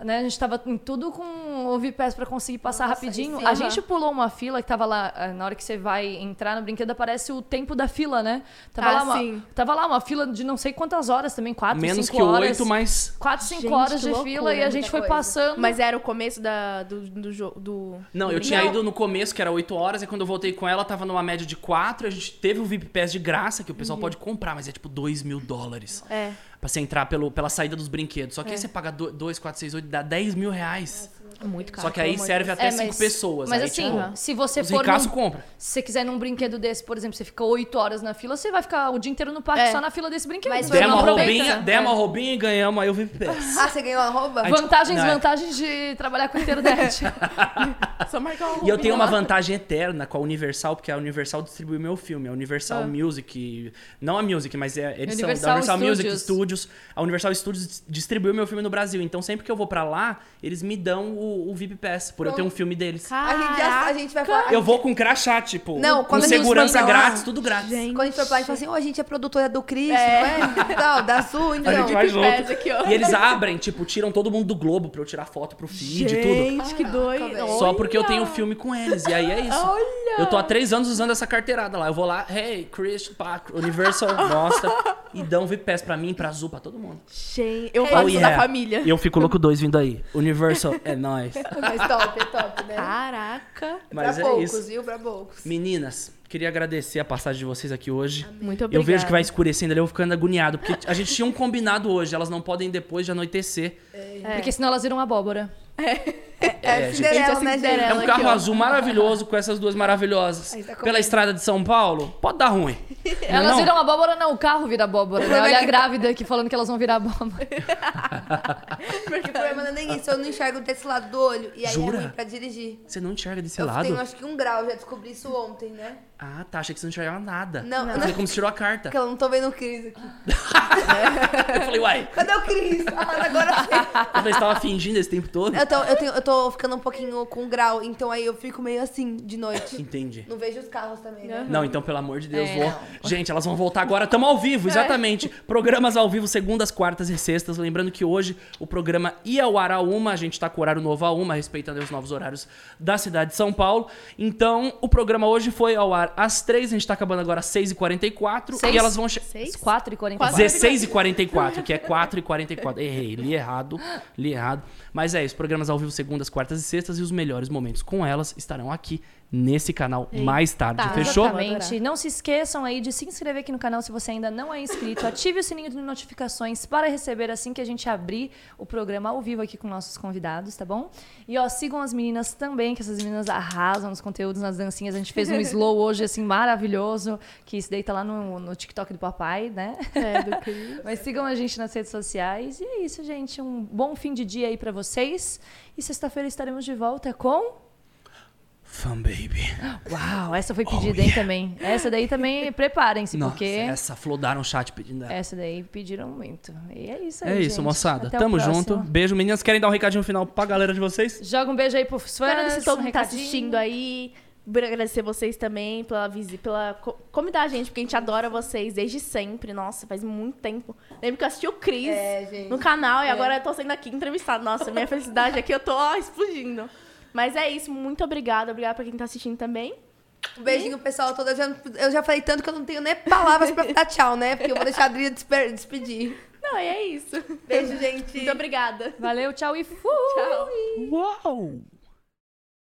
né, a gente tava em tudo com o VIP pra conseguir passar Nossa, rapidinho. a gente pulou uma fila que tava lá, ah, na hora que você vai entrar no brinquedo, aparece o tempo da fila, né? Tava, Ah, lá, uma, sim. tava lá uma fila de não sei quantas horas também, quatro, Menos cinco que horas. oito, mas. Quatro, cinco Gente, horas que de loucura, fila e a gente foi coisa. passando. Mas era o começo da, do, do jogo. Do, Não, eu tinha ido no começo, que era 8 horas, e quando eu voltei com ela, tava numa média de 4. A gente teve o VIP Pass de graça, que o pessoal pode comprar, mas é tipo 2 mil dólares. É. Pra você entrar pelo, pela saída dos brinquedos. Só que aí você paga 2, 4, 6, 8, dá 10 mil reais. Muito caro. Só que aí serve até É, 5 mas- pessoas. Mas aí, assim, tipo, se você os for num, compram. se você quiser num brinquedo desse, por exemplo, você fica oito horas na fila, você vai ficar o dia inteiro no parque É. só na fila desse brinquedo. Mas Demos não a aproveita. roubinha, demos a É. roubinha e ganhamos aí o VIP Pass. Ah, você ganhou a rouba? Vantagens, não, é. vantagens de trabalhar com internet. Só marcar uma E eu tenho uma vantagem eterna com a Universal, porque a Universal distribui meu filme. A Universal Ah. Music. Não a Music, mas é a edição Universal da Universal Music Studios. Studios. A Universal Studios distribuiu meu filme no Brasil. Então sempre que eu vou pra lá, eles me dão o, o VIP Pass, por eu ter um filme deles. A gente, já, a gente vai falar. Eu vou com crachá, tipo, Não, com quando a gente segurança grátis, tudo grátis. Gente. Quando a gente for pra lá, a gente fala assim, ô, a gente é produtora do Cris, É. não é? Tal, da Sul, então. A gente vai junto. Aqui, ó. E eles abrem, tipo, tiram todo mundo do Globo pra eu tirar foto pro feed e tudo. Gente, que doido. Só porque eu tenho filme com eles. E aí é isso. Olha! Eu tô há três anos usando essa carteirada lá. Eu vou lá, hey, Chris, pá, Universal, mostra. E dão VIP Pass pra mim, pra Azul, pra todo mundo. Gente, eu Oh, faço yeah. da família. E eu fico louco dois vindo aí. Universal é nóis. Mas top, é top, né? Caraca. Mas pra é poucos, isso. viu? Pra poucos. Meninas, queria agradecer a passagem de vocês aqui hoje. Muito Eu obrigada. vejo que vai escurecendo ali, eu vou ficando agoniado. Porque a gente tinha um combinado hoje, elas não podem depois de anoitecer. Porque senão elas viram abóbora. É, É, é gente. Cinderela, Gente, é né, Cinderela. É um carro azul maravilhoso com essas duas maravilhosas. Tá. Pela estrada de São Paulo, pode dar ruim. Elas não? viram abóbora, não, o carro vira abóbora. Né? Olha a grávida aqui falando que elas vão virar abóbora. Porque o problema não é nem isso, eu não enxergo desse lado do olho. E aí Jura? é ruim pra dirigir. Você não enxerga desse eu lado? tenho acho que um grau, já descobri isso ontem, né? Ah, tá. Achei que você não enxergava nada. Não, Eu não. falei como se tirou a carta. Porque eu não tô vendo o Cris aqui. Eu falei, uai. Cadê o Cris? Ah, mas agora sim. Eu falei, você tava fingindo esse tempo todo? Eu tô, eu, tenho, eu tô ficando um pouquinho com grau, então aí eu fico meio assim, de noite. Entendi. Não vejo os carros também, né? Não, então, pelo amor de Deus, É, vou. não. Gente, elas vão voltar agora. Estamos ao vivo, exatamente. Programas ao vivo, segundas, quartas e sextas. Lembrando que hoje o programa ia ao ar a uma, a gente tá com o horário novo a uma, respeitando os novos horários da cidade de São Paulo. Então, o programa hoje foi ao ar às três, a gente tá acabando agora às seis e quarenta e quatro. Seis? E elas vão... che- Seis? 4 e 44. Quase. 16 e 44, que é 4 e 44. Errei, li errado, li errado. Mas é isso, programas ao vivo segundas, quartas e sextas e os melhores momentos com elas estarão aqui nesse canal mais tarde. Tá. Fechou? Exatamente. Não se esqueçam aí de se inscrever aqui no canal se você ainda não é inscrito. Ative o sininho de notificações para receber assim que a gente abrir o programa ao vivo aqui com nossos convidados, tá bom? E ó, sigam as meninas também, que essas meninas arrasam nos conteúdos, nas dancinhas. A gente fez um slow hoje, assim, maravilhoso, que daí tá lá no, no TikTok do papai, né? É, do Cris. Mas sigam a gente nas redes sociais. E é isso, gente. Um bom fim de dia aí pra vocês. E sexta-feira estaremos de volta com. Fun Baby. Uau, essa foi pedida, Oh, hein, yeah. também. Essa daí também, preparem-se, Nossa, porque essa flodaram o chat pedindo ela. essa daí pediram muito. E é isso aí, É isso, gente. moçada. Até Tamo junto. Beijo, meninas. Querem dar um recadinho final pra galera de vocês? Joga um beijo aí pros fãs. Espero que todo um mundo tá recadinho. assistindo aí. Agradecer vocês também pela visita, pela co- convidar a gente, porque a gente adora vocês desde sempre. Nossa, faz muito tempo. Lembro que eu assisti o Cris É, no canal e agora eu tô sendo aqui entrevistada. Nossa, minha felicidade aqui, eu tô ó, explodindo. Mas é isso, muito obrigada. Obrigada pra quem tá assistindo também. Um beijinho, pessoal todo. Eu já, eu já falei tanto que eu não tenho nem palavras pra dar tchau, né? Porque eu vou deixar a Adri despe- despedir. Não, e é isso. Beijo, gente. Muito obrigada. Valeu, tchau e fui! Tchau. Uau!